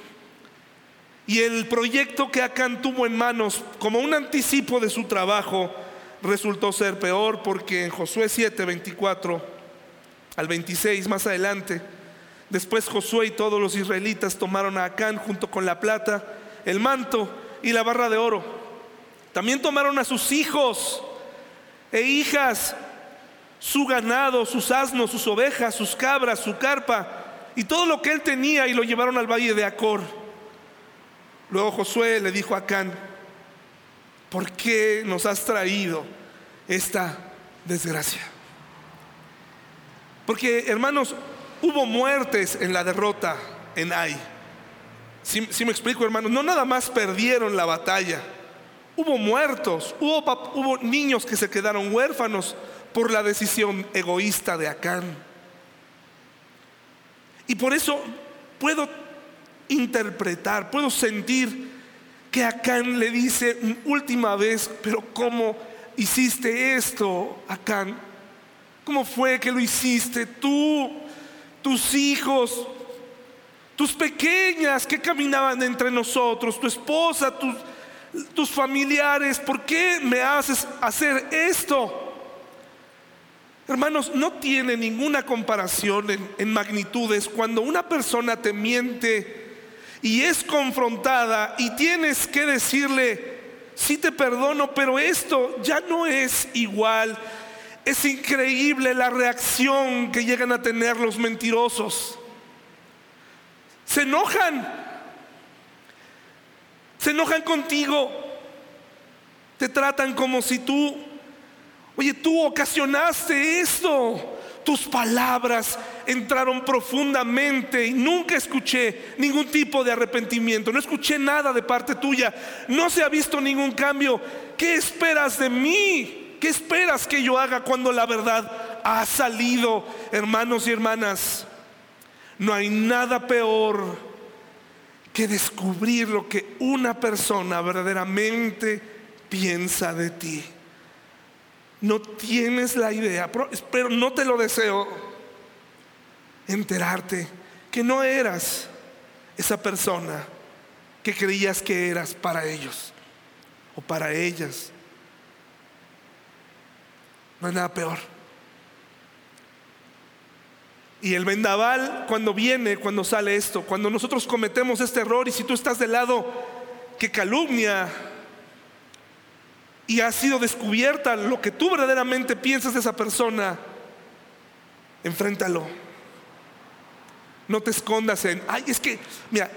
y el proyecto que Acán tuvo en manos como un anticipo de su trabajo resultó ser peor porque en Josué 7, 24 al 26 más adelante, después Josué y todos los israelitas tomaron a Acán junto con la plata, el manto y la barra de oro. También tomaron a sus hijos e hijas, su ganado, sus asnos, sus ovejas, sus cabras, su carpa y todo lo que él tenía y lo llevaron al valle de Acor. Luego Josué le dijo a Acán, ¿por qué nos has traído esta desgracia? Porque hermanos, hubo muertes en la derrota en Ai. Si, me explico, hermanos, no nada más perdieron la batalla. Hubo muertos, hubo, hubo niños que se quedaron huérfanos por la decisión egoísta de Acán. Y por eso puedo interpretar, puedo sentir que Acán le dice última vez, pero ¿cómo hiciste esto, Acán? ¿Cómo fue que lo hiciste tú, tus hijos, tus pequeñas que caminaban entre nosotros, tu esposa, tus, familiares? ¿Por qué me haces hacer esto? Hermanos, no tiene ninguna comparación en, en, magnitudes cuando una persona te miente y es confrontada y tienes que decirle, sí te perdono, pero esto ya no es igual. Es increíble la reacción que llegan a tener los mentirosos. Se enojan. Se enojan contigo. Te tratan como si tú, oye, tú ocasionaste esto tus palabras entraron profundamente y nunca escuché ningún tipo de arrepentimiento, no escuché nada de parte tuya, no se ha visto ningún cambio. ¿Qué esperas de mí? ¿Qué esperas que yo haga cuando la verdad ha salido, hermanos y hermanas? No hay nada peor que descubrir lo que una persona verdaderamente piensa de ti. No tienes la idea, pero no te lo deseo, enterarte que no eras esa persona que creías que eras para ellos o para ellas. No hay nada peor. Y el vendaval cuando viene, cuando sale esto, cuando nosotros cometemos este error y si tú estás del lado que calumnia, y ha sido descubierta lo que tú verdaderamente piensas de esa persona, enfréntalo. No te escondas en, ay, es que, mira,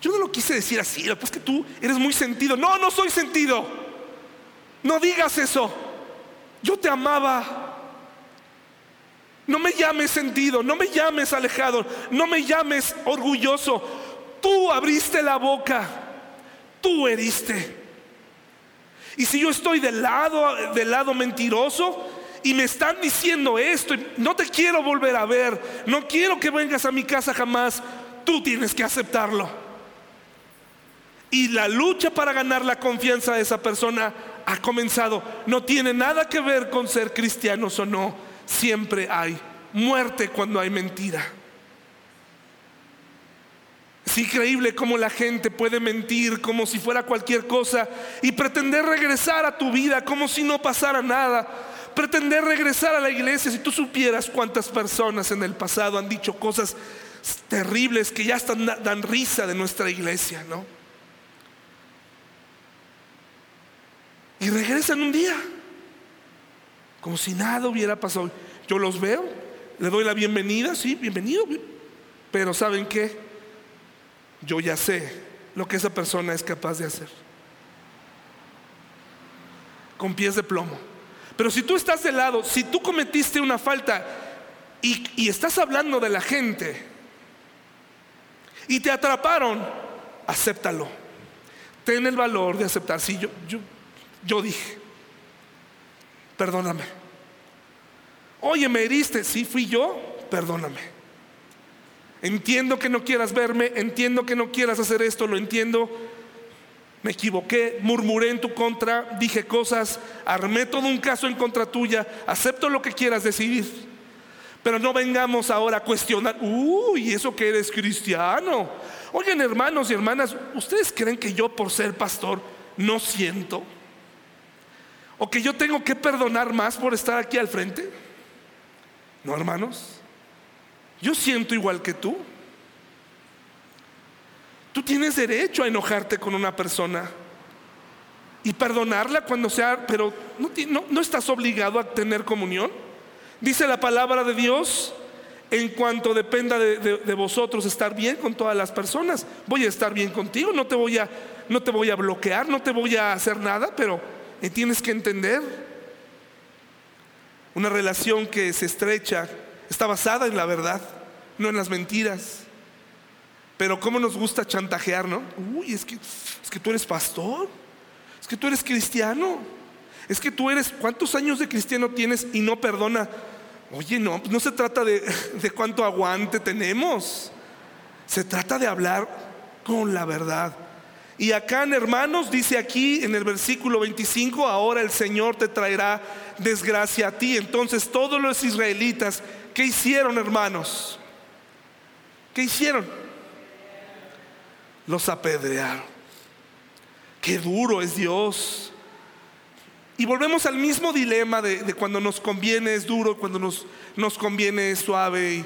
yo no lo quise decir así, lo que es que tú eres muy sentido. No, no soy sentido. No digas eso. Yo te amaba. No me llames sentido, no me llames alejado, no me llames orgulloso. Tú abriste la boca, tú heriste. Y si yo estoy del lado, del lado mentiroso y me están diciendo esto, no te quiero volver a ver, no quiero que vengas a mi casa jamás, tú tienes que aceptarlo. Y la lucha para ganar la confianza de esa persona ha comenzado. No tiene nada que ver con ser cristianos o no. Siempre hay muerte cuando hay mentira. Es increíble cómo la gente puede mentir como si fuera cualquier cosa y pretender regresar a tu vida como si no pasara nada. Pretender regresar a la iglesia si tú supieras cuántas personas en el pasado han dicho cosas terribles que ya están, dan risa de nuestra iglesia, ¿no? Y regresan un día. como si nada hubiera pasado. Yo los veo, le doy la bienvenida, sí, bienvenido, pero ¿saben qué? Yo ya sé lo que esa persona es capaz de hacer. Con pies de plomo. Pero si tú estás de lado, si tú cometiste una falta y, y estás hablando de la gente y te atraparon, acéptalo. Ten el valor de aceptar. Si yo, yo, yo dije, perdóname. Oye, me heriste, sí fui yo, perdóname. Entiendo que no quieras verme, entiendo que no quieras hacer esto, lo entiendo. Me equivoqué, murmuré en tu contra, dije cosas, armé todo un caso en contra tuya, acepto lo que quieras decidir. Pero no vengamos ahora a cuestionar, uy, eso que eres cristiano. Oigan, hermanos y hermanas, ¿ustedes creen que yo por ser pastor no siento? ¿O que yo tengo que perdonar más por estar aquí al frente? No, hermanos. Yo siento igual que tú. Tú tienes derecho a enojarte con una persona y perdonarla cuando sea, pero no, estás obligado a tener comunión. Dice la palabra de Dios, en cuanto dependa de, de, vosotros estar bien con todas las personas, voy a estar bien contigo, no te voy a, no te voy a bloquear, no te voy a hacer nada, pero tienes que entender, una relación que se estrecha está basada en la verdad, no en las mentiras. Pero cómo nos gusta chantajear, ¿no? Uy, es que, es que tú eres pastor, es que tú eres cristiano, es que tú eres, ¿cuántos años de cristiano tienes y no perdona? Oye, no, no se trata de, de cuánto aguante tenemos, se trata de hablar con la verdad. Y acá en hermanos dice aquí en el versículo 25, ahora el Señor te traerá desgracia a ti. Entonces todos los israelitas, ¿qué hicieron hermanos? ¿Qué hicieron? Los apedrearon. Qué duro es Dios. Y volvemos al mismo dilema de, cuando nos conviene es duro, cuando nos, nos conviene es suave.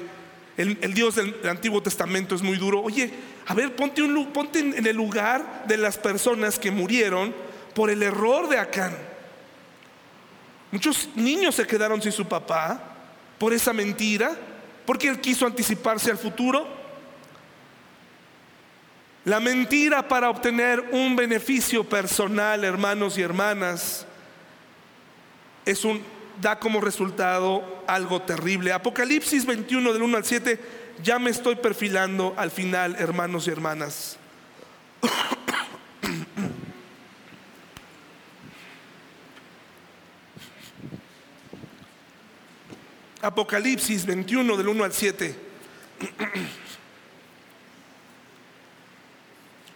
El, Dios del Antiguo Testamento es muy duro. Oye, a ver, ponte, un, ponte en el lugar de las personas que murieron por el error de Acán. Muchos niños se quedaron sin su papá por esa mentira, porque él quiso anticiparse al futuro. La mentira para obtener un beneficio personal, hermanos y hermanas, es un da como resultado algo terrible. Apocalipsis 21 del 1 al 7, ya me estoy perfilando al final, hermanos y hermanas. Apocalipsis 21 del 1 al 7.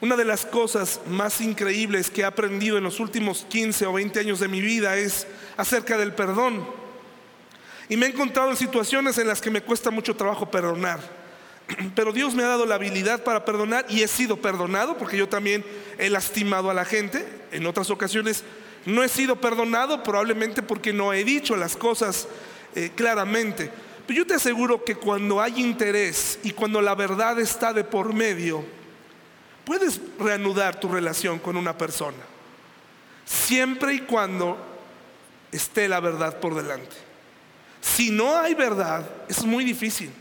Una de las cosas más increíbles que he aprendido en los últimos 15 o 20 años de mi vida es acerca del perdón. Y me he encontrado en situaciones en las que me cuesta mucho trabajo perdonar. Pero Dios me ha dado la habilidad para perdonar y he sido perdonado porque yo también he lastimado a la gente. En otras ocasiones no he sido perdonado probablemente porque no he dicho las cosas eh, claramente. Pero yo te aseguro que cuando hay interés y cuando la verdad está de por medio, Puedes reanudar tu relación con una persona, siempre y cuando esté la verdad por delante. Si no hay verdad, es muy difícil.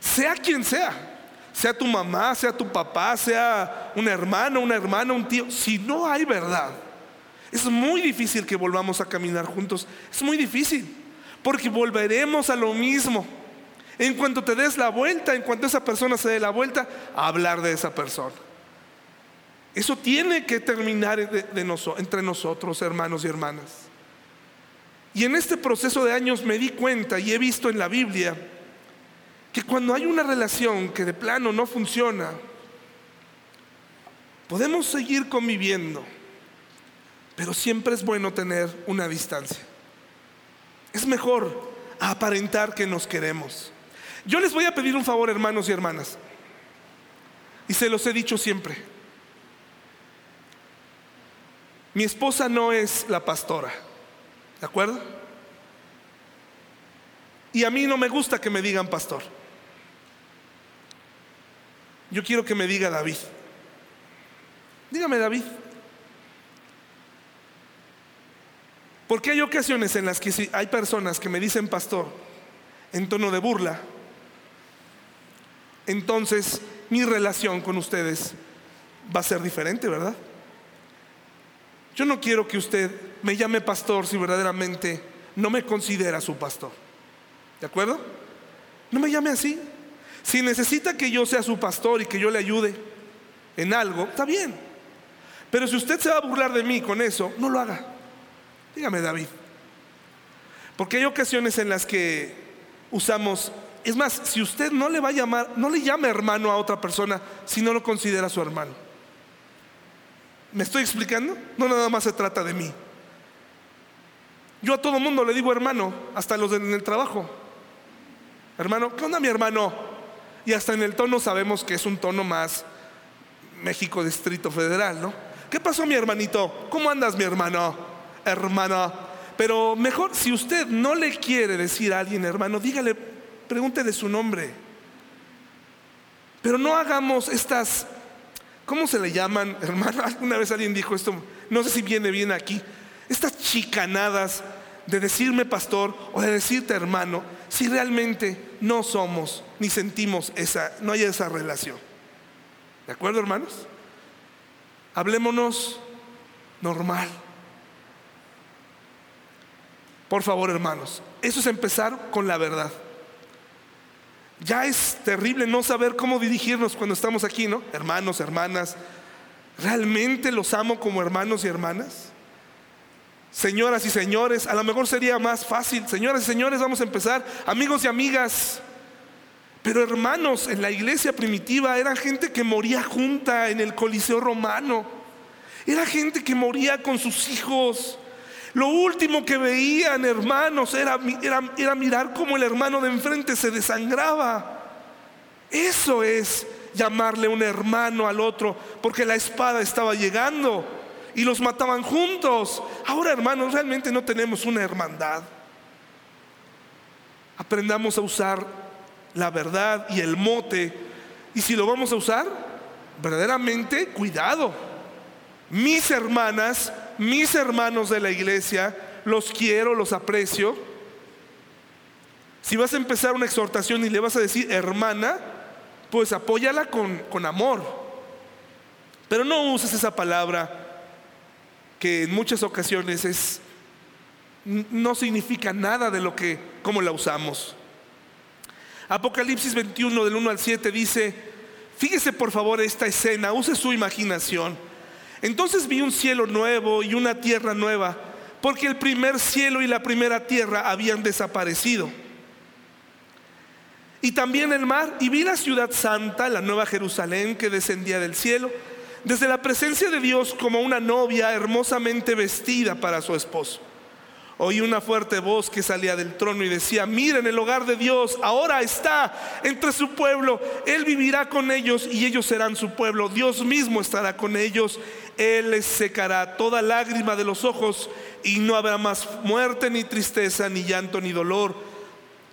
Sea quien sea, sea tu mamá, sea tu papá, sea un hermano, una hermana, un tío, si no hay verdad, es muy difícil que volvamos a caminar juntos. Es muy difícil, porque volveremos a lo mismo. En cuanto te des la vuelta, en cuanto esa persona se dé la vuelta, a hablar de esa persona. Eso tiene que terminar entre nosotros, hermanos y hermanas. Y en este proceso de años me di cuenta y he visto en la Biblia que cuando hay una relación que de plano no funciona, podemos seguir conviviendo, pero siempre es bueno tener una distancia. Es mejor aparentar que nos queremos. Yo les voy a pedir un favor, hermanos y hermanas, y se los he dicho siempre. Mi esposa no es la pastora, ¿de acuerdo? Y a mí no me gusta que me digan pastor. Yo quiero que me diga David. Dígame David. Porque hay ocasiones en las que si hay personas que me dicen pastor en tono de burla, entonces mi relación con ustedes va a ser diferente, ¿verdad? Yo no quiero que usted me llame pastor si verdaderamente no me considera su pastor. ¿De acuerdo? No me llame así. Si necesita que yo sea su pastor y que yo le ayude en algo, está bien. Pero si usted se va a burlar de mí con eso, no lo haga. Dígame, David. Porque hay ocasiones en las que usamos, es más, si usted no le va a llamar, no le llame hermano a otra persona si no lo considera su hermano. ¿Me estoy explicando? No nada más se trata de mí. Yo a todo mundo le digo hermano, hasta los en el trabajo. Hermano, ¿qué onda mi hermano? Y hasta en el tono sabemos que es un tono más México Distrito Federal, ¿no? ¿Qué pasó mi hermanito? ¿Cómo andas mi hermano? Hermana. Pero mejor, si usted no le quiere decir a alguien hermano, dígale, pregúntele su nombre. Pero no hagamos estas ¿Cómo se le llaman, hermano? Alguna vez alguien dijo esto, no sé si viene bien aquí, estas chicanadas de decirme pastor o de decirte hermano, si realmente no somos ni sentimos esa, no hay esa relación. ¿De acuerdo, hermanos? Hablémonos normal. Por favor, hermanos, eso es empezar con la verdad. Ya es terrible no saber cómo dirigirnos cuando estamos aquí, ¿no? Hermanos, hermanas, ¿realmente los amo como hermanos y hermanas? Señoras y señores, a lo mejor sería más fácil. Señoras y señores, vamos a empezar. Amigos y amigas. Pero hermanos, en la iglesia primitiva era gente que moría junta en el Coliseo romano. Era gente que moría con sus hijos. Lo último que veían, hermanos, era, mirar cómo el hermano de enfrente se desangraba. Eso es llamarle un hermano al otro, porque la espada estaba llegando y los mataban juntos. Ahora, hermanos, realmente no tenemos una hermandad. Aprendamos a usar la verdad y el mote. Y si lo vamos a usar, verdaderamente, cuidado. Mis hermanas mis hermanos de la iglesia, los quiero, los aprecio. Si vas a empezar una exhortación y le vas a decir hermana, pues apóyala con, con amor. Pero no uses esa palabra que en muchas ocasiones es no significa nada de lo que como la usamos. Apocalipsis 21 del 1 al 7 dice, fíjese por favor esta escena, use su imaginación. Entonces vi un cielo nuevo y una tierra nueva, porque el primer cielo y la primera tierra habían desaparecido. Y también el mar, y vi la ciudad santa, la nueva Jerusalén que descendía del cielo, desde la presencia de Dios como una novia hermosamente vestida para su esposo. Oí una fuerte voz que salía del trono y decía, miren el hogar de Dios, ahora está entre su pueblo, Él vivirá con ellos y ellos serán su pueblo, Dios mismo estará con ellos, Él les secará toda lágrima de los ojos y no habrá más muerte ni tristeza, ni llanto, ni dolor.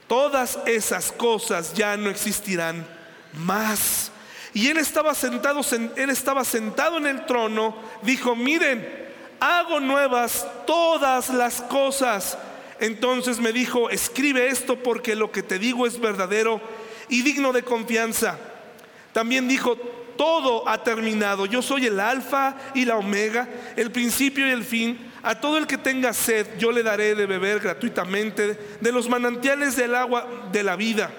Todas esas cosas ya no existirán más. Y él estaba sentado, él estaba sentado en el trono, dijo, miren, hago nuevas todas las cosas. Entonces me dijo, escribe esto porque lo que te digo es verdadero y digno de confianza. También dijo, todo ha terminado. Yo soy el alfa y la omega, el principio y el fin. A todo el que tenga sed, yo le daré de beber gratuitamente de los manantiales del agua de la vida.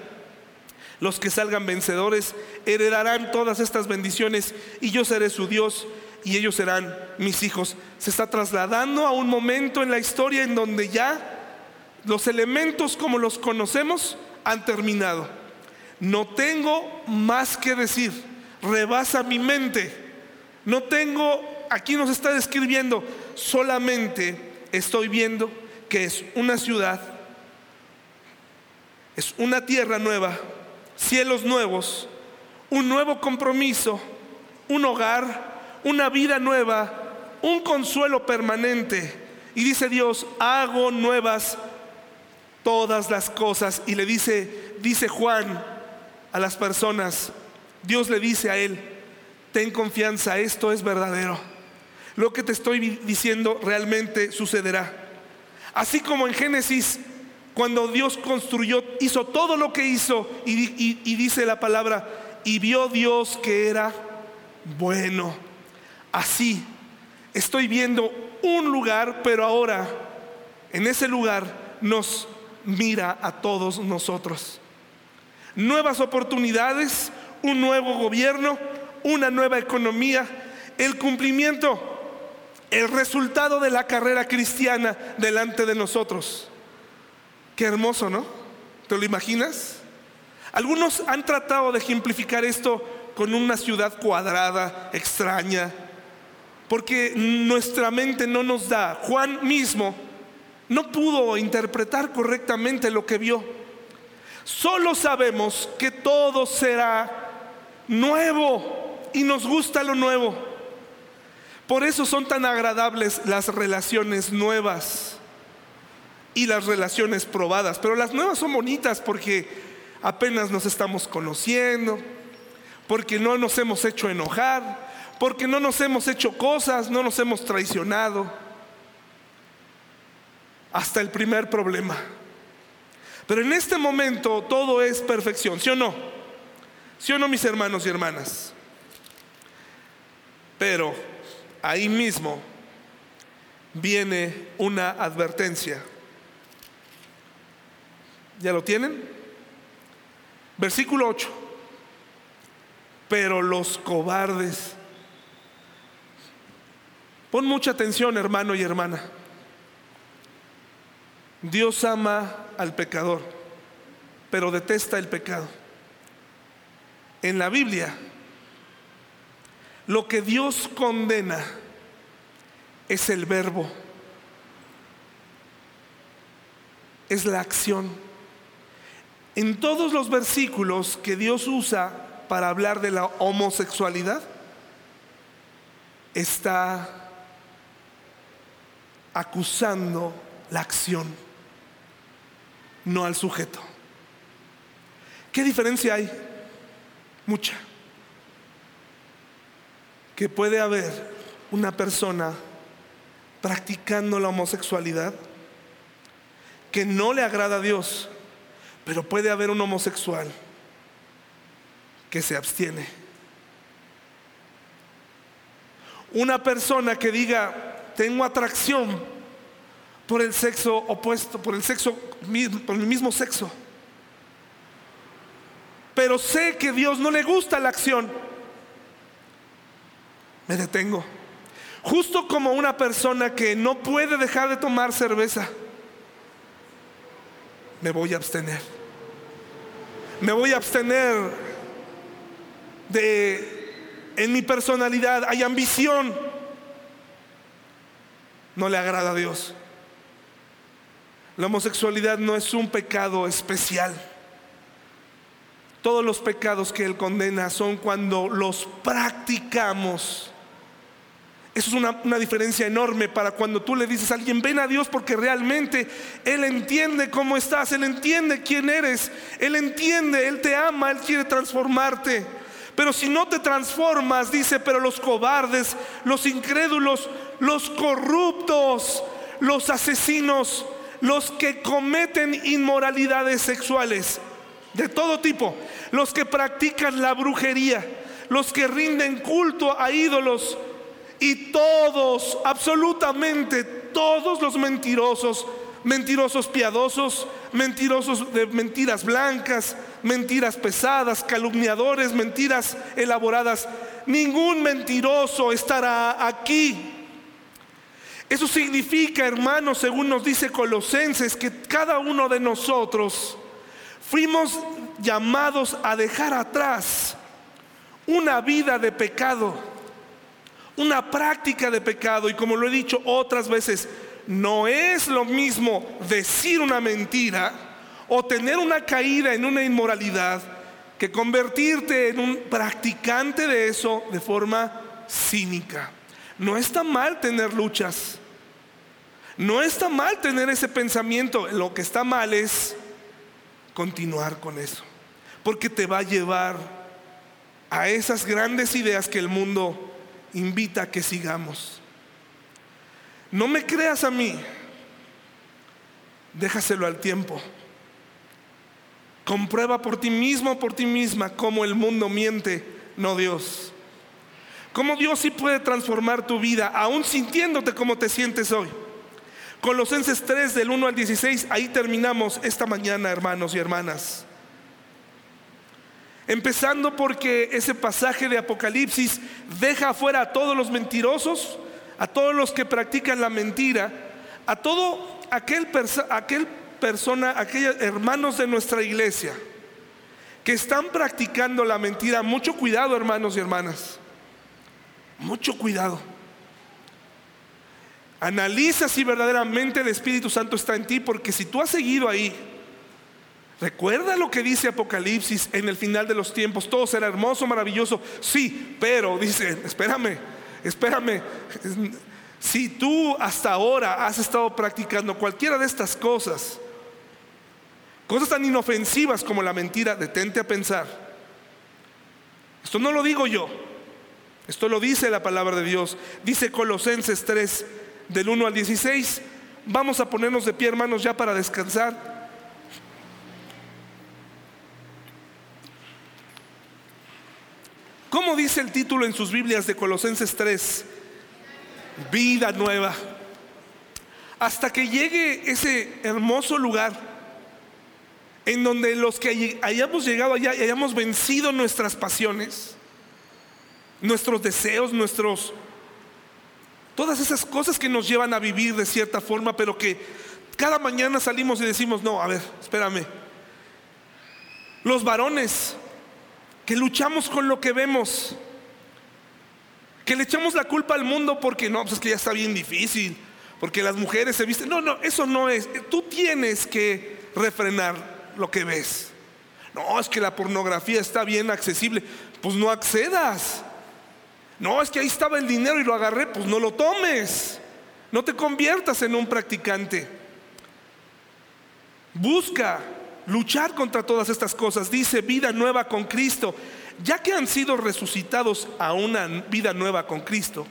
Los que salgan vencedores heredarán todas estas bendiciones y yo seré su Dios y ellos serán mis hijos. Se está trasladando a un momento en la historia en donde ya los elementos como los conocemos han terminado. No tengo más que decir, rebasa mi mente. No tengo, aquí nos está describiendo, solamente estoy viendo que es una ciudad, es una tierra nueva, cielos nuevos, un nuevo compromiso, un hogar, una vida nueva, un consuelo permanente. Y dice Dios, hago nuevas todas las cosas. Y le dice, dice Juan a las personas, Dios le dice a él, ten confianza, esto es verdadero. Lo que te estoy diciendo realmente sucederá. Así como en Génesis, cuando Dios construyó, hizo todo lo que hizo y, y dice la palabra, y vio Dios que era bueno. Así, estoy viendo un lugar, pero ahora en ese lugar nos mira a todos nosotros. Nuevas oportunidades, un nuevo gobierno, una nueva economía, el cumplimiento, el resultado de la carrera cristiana delante de nosotros. Qué hermoso, ¿no? ¿Te lo imaginas? Algunos han tratado de ejemplificar esto con una ciudad cuadrada, extraña, porque nuestra mente no nos da. Juan mismo no pudo interpretar correctamente lo que vio. Solo sabemos que todo será nuevo y nos gusta lo nuevo. Por eso son tan agradables las relaciones nuevas y las relaciones probadas. Pero las nuevas son bonitas porque apenas nos estamos conociendo, porque no nos hemos hecho enojar, porque no nos hemos hecho cosas, no nos hemos traicionado. Hasta el primer problema. Pero en este momento todo es perfección, ¿sí o no? ¿Sí o no, mis hermanos y hermanas? Pero ahí mismo viene una advertencia. ¿Ya lo tienen? Versículo 8. Pero los cobardes Pon mucha atención, hermano y hermana. Dios ama al pecador, pero detesta el pecado. En la Biblia, lo que Dios condena es el verbo, es la acción. En todos los versículos que Dios usa para hablar de la homosexualidad, está acusando la acción, no al sujeto. ¿Qué diferencia hay? Mucha. Que puede haber una persona practicando la homosexualidad que no le agrada a Dios, pero puede haber un homosexual que se abstiene. Una persona que diga, tengo atracción por el sexo opuesto, por el sexo, por el mismo sexo. Pero sé que Dios no le gusta la acción. Me detengo. Justo como una persona que no puede dejar de tomar cerveza, me voy a abstener. Me voy a abstener de, en mi personalidad hay ambición no le agrada a Dios. La homosexualidad no es un pecado especial. Todos los pecados que Él condena son cuando los practicamos. Eso es una, una, diferencia enorme para cuando tú le dices a alguien, ven a Dios porque realmente Él entiende cómo estás, Él entiende quién eres, Él entiende, Él te ama, Él quiere transformarte. Pero si no te transformas, dice, pero los cobardes, los incrédulos, los corruptos, los asesinos, los que cometen inmoralidades sexuales de todo tipo, los que practican la brujería, los que rinden culto a ídolos y todos, absolutamente todos los mentirosos, mentirosos piadosos, mentirosos de mentiras blancas, mentiras pesadas, calumniadores, mentiras elaboradas. Ningún mentiroso estará aquí. Eso significa, hermanos, según nos dice Colosenses, que cada uno de nosotros fuimos llamados a dejar atrás una vida de pecado, una práctica de pecado. Y como lo he dicho otras veces, no es lo mismo decir una mentira o tener una caída en una inmoralidad que convertirte en un practicante de eso de forma cínica. No está mal tener luchas. No está mal tener ese pensamiento. Lo que está mal es continuar con eso. Porque te va a llevar a esas grandes ideas que el mundo invita a que sigamos. No me creas a mí. déjaselo al tiempo. Comprueba por ti mismo, por ti misma, cómo el mundo miente, no Dios. Cómo Dios sí puede transformar tu vida, aún sintiéndote como te sientes hoy. Colosenses 3 del 1 al 16, ahí terminamos esta mañana, hermanos y hermanas. Empezando porque ese pasaje de Apocalipsis deja afuera a todos los mentirosos, a todos los que practican la mentira, a todo aquel, aquel persona, aquellos hermanos de nuestra iglesia que están practicando la mentira. Mucho cuidado, hermanos y hermanas. Mucho cuidado. Analiza si verdaderamente el Espíritu Santo está en ti, porque si tú has seguido ahí, recuerda lo que dice Apocalipsis en el final de los tiempos, todo será hermoso, maravilloso. Sí, pero dice, espérame, espérame. Si tú hasta ahora has estado practicando cualquiera de estas cosas, cosas tan inofensivas como la mentira, detente a pensar. Esto no lo digo yo, esto lo dice la palabra de Dios. Dice Colosenses 3, del 1 al 16. Vamos a ponernos de pie, hermanos, ya para descansar. ¿Cómo dice el título en sus Biblias de Colosenses 3? Vida nueva. Hasta que llegue ese hermoso lugar en donde los que hayamos llegado allá y hayamos vencido nuestras pasiones, nuestros deseos, nuestros todas esas cosas que nos llevan a vivir de cierta forma, pero que cada mañana salimos y decimos, no, a ver, espérame. Los varones que luchamos con lo que vemos, que le echamos la culpa al mundo porque no, pues es que ya está bien difícil, porque las mujeres se visten. No, no, eso no es. Tú tienes que refrenar lo que ves. No, es que la pornografía está bien accesible. Pues no accedas. No, es que ahí estaba el dinero y lo agarré, pues no lo tomes. No te conviertas en un practicante. Busca luchar contra todas estas cosas. Dice vida nueva con Cristo. Ya que han sido resucitados a una vida nueva con Cristo,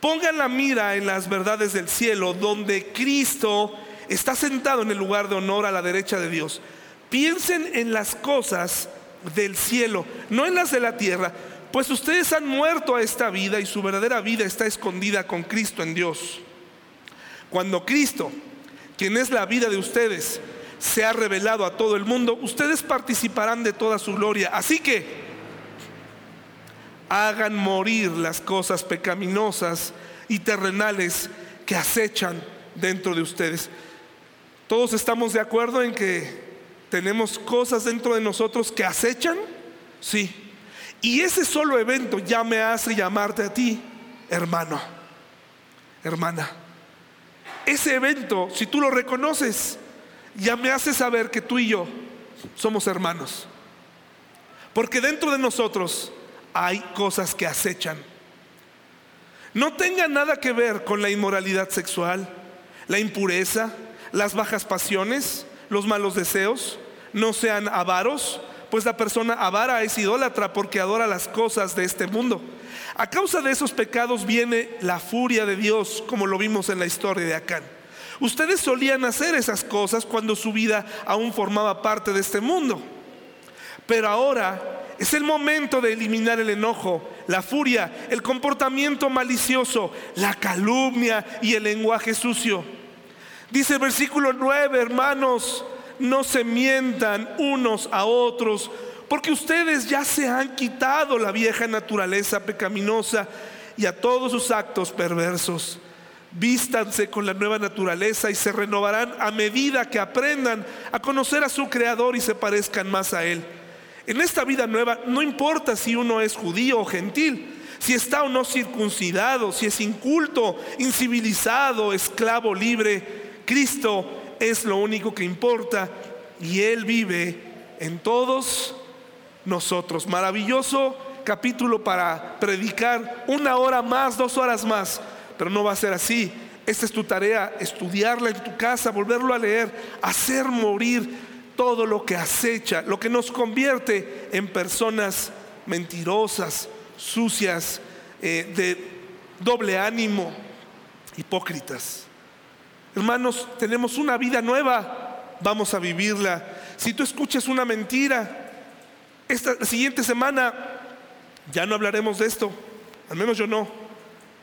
pongan la mira en las verdades del cielo, donde Cristo está sentado en el lugar de honor a la derecha de Dios. Piensen en las cosas del cielo, no en las de la tierra pues ustedes han muerto a esta vida y su verdadera vida está escondida con Cristo en Dios. Cuando Cristo, quien es la vida de ustedes, se ha revelado a todo el mundo, ustedes participarán de toda su gloria. Así que hagan morir las cosas pecaminosas y terrenales que acechan dentro de ustedes. Todos estamos de acuerdo en que tenemos cosas dentro de nosotros que acechan, sí. Y ese solo evento ya me hace llamarte a ti, hermano, hermana. Ese evento, si tú lo reconoces, ya me hace saber que tú y yo somos hermanos. Porque dentro de nosotros hay cosas que acechan. No tenga nada que ver con la inmoralidad sexual, la impureza, las bajas pasiones, los malos deseos. No sean avaros, pues la persona avara es idólatra porque adora las cosas de este mundo. A causa de esos pecados viene la furia de Dios, como lo vimos en la historia de Acán. Ustedes solían hacer esas cosas cuando su vida aún formaba parte de este mundo. Pero ahora es el momento de eliminar el enojo, la furia, el comportamiento malicioso, la calumnia y el lenguaje sucio. Dice el versículo 9, hermanos, no se mientan unos a otros, porque ustedes ya se han quitado la vieja naturaleza pecaminosa y a todos sus actos perversos. Vístanse con la nueva naturaleza y se renovarán a medida que aprendan a conocer a su Creador y se parezcan más a Él. En esta vida nueva no importa si uno es judío o gentil, si está o no circuncidado, si es inculto, incivilizado, esclavo, libre, Cristo es lo único que importa y Él vive en todos nosotros. Maravilloso capítulo para predicar una hora más, dos horas más, pero no va a ser así. Esta es tu tarea, estudiarla en tu casa, volverlo a leer, hacer morir todo lo que acecha, lo que nos convierte en personas mentirosas, sucias, eh, de doble ánimo, hipócritas. Hermanos, tenemos una vida nueva, vamos a vivirla. Si tú escuchas una mentira, esta siguiente semana ya no hablaremos de esto, al menos yo no.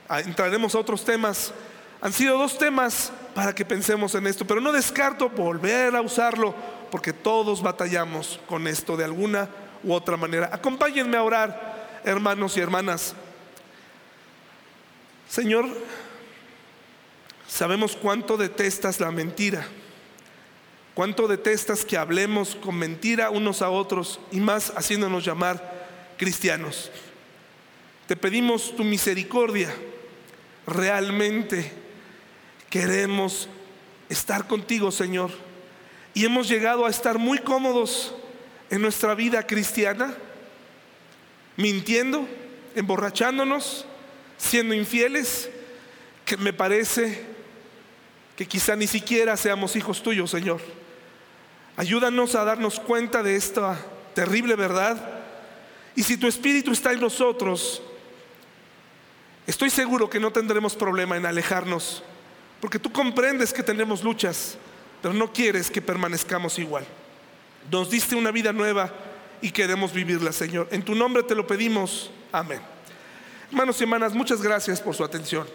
Ah, entraremos a otros temas. Han sido dos temas para que pensemos en esto, pero no descarto volver a usarlo porque todos batallamos con esto de alguna u otra manera. Acompáñenme a orar, hermanos y hermanas. Señor, sabemos cuánto detestas la mentira, cuánto detestas que hablemos con mentira unos a otros y más haciéndonos llamar cristianos. Te pedimos tu misericordia. Realmente queremos estar contigo, Señor. Y hemos llegado a estar muy cómodos en nuestra vida cristiana, mintiendo, emborrachándonos, siendo infieles, que me parece que quizá ni siquiera seamos hijos tuyos, Señor. Ayúdanos a darnos cuenta de esta terrible verdad. Y si tu Espíritu está en nosotros, estoy seguro que no tendremos problema en alejarnos, porque tú comprendes que tenemos luchas, pero no quieres que permanezcamos igual. Nos diste una vida nueva y queremos vivirla, Señor. En tu nombre te lo pedimos. Amén. Hermanos y hermanas, muchas gracias por su atención.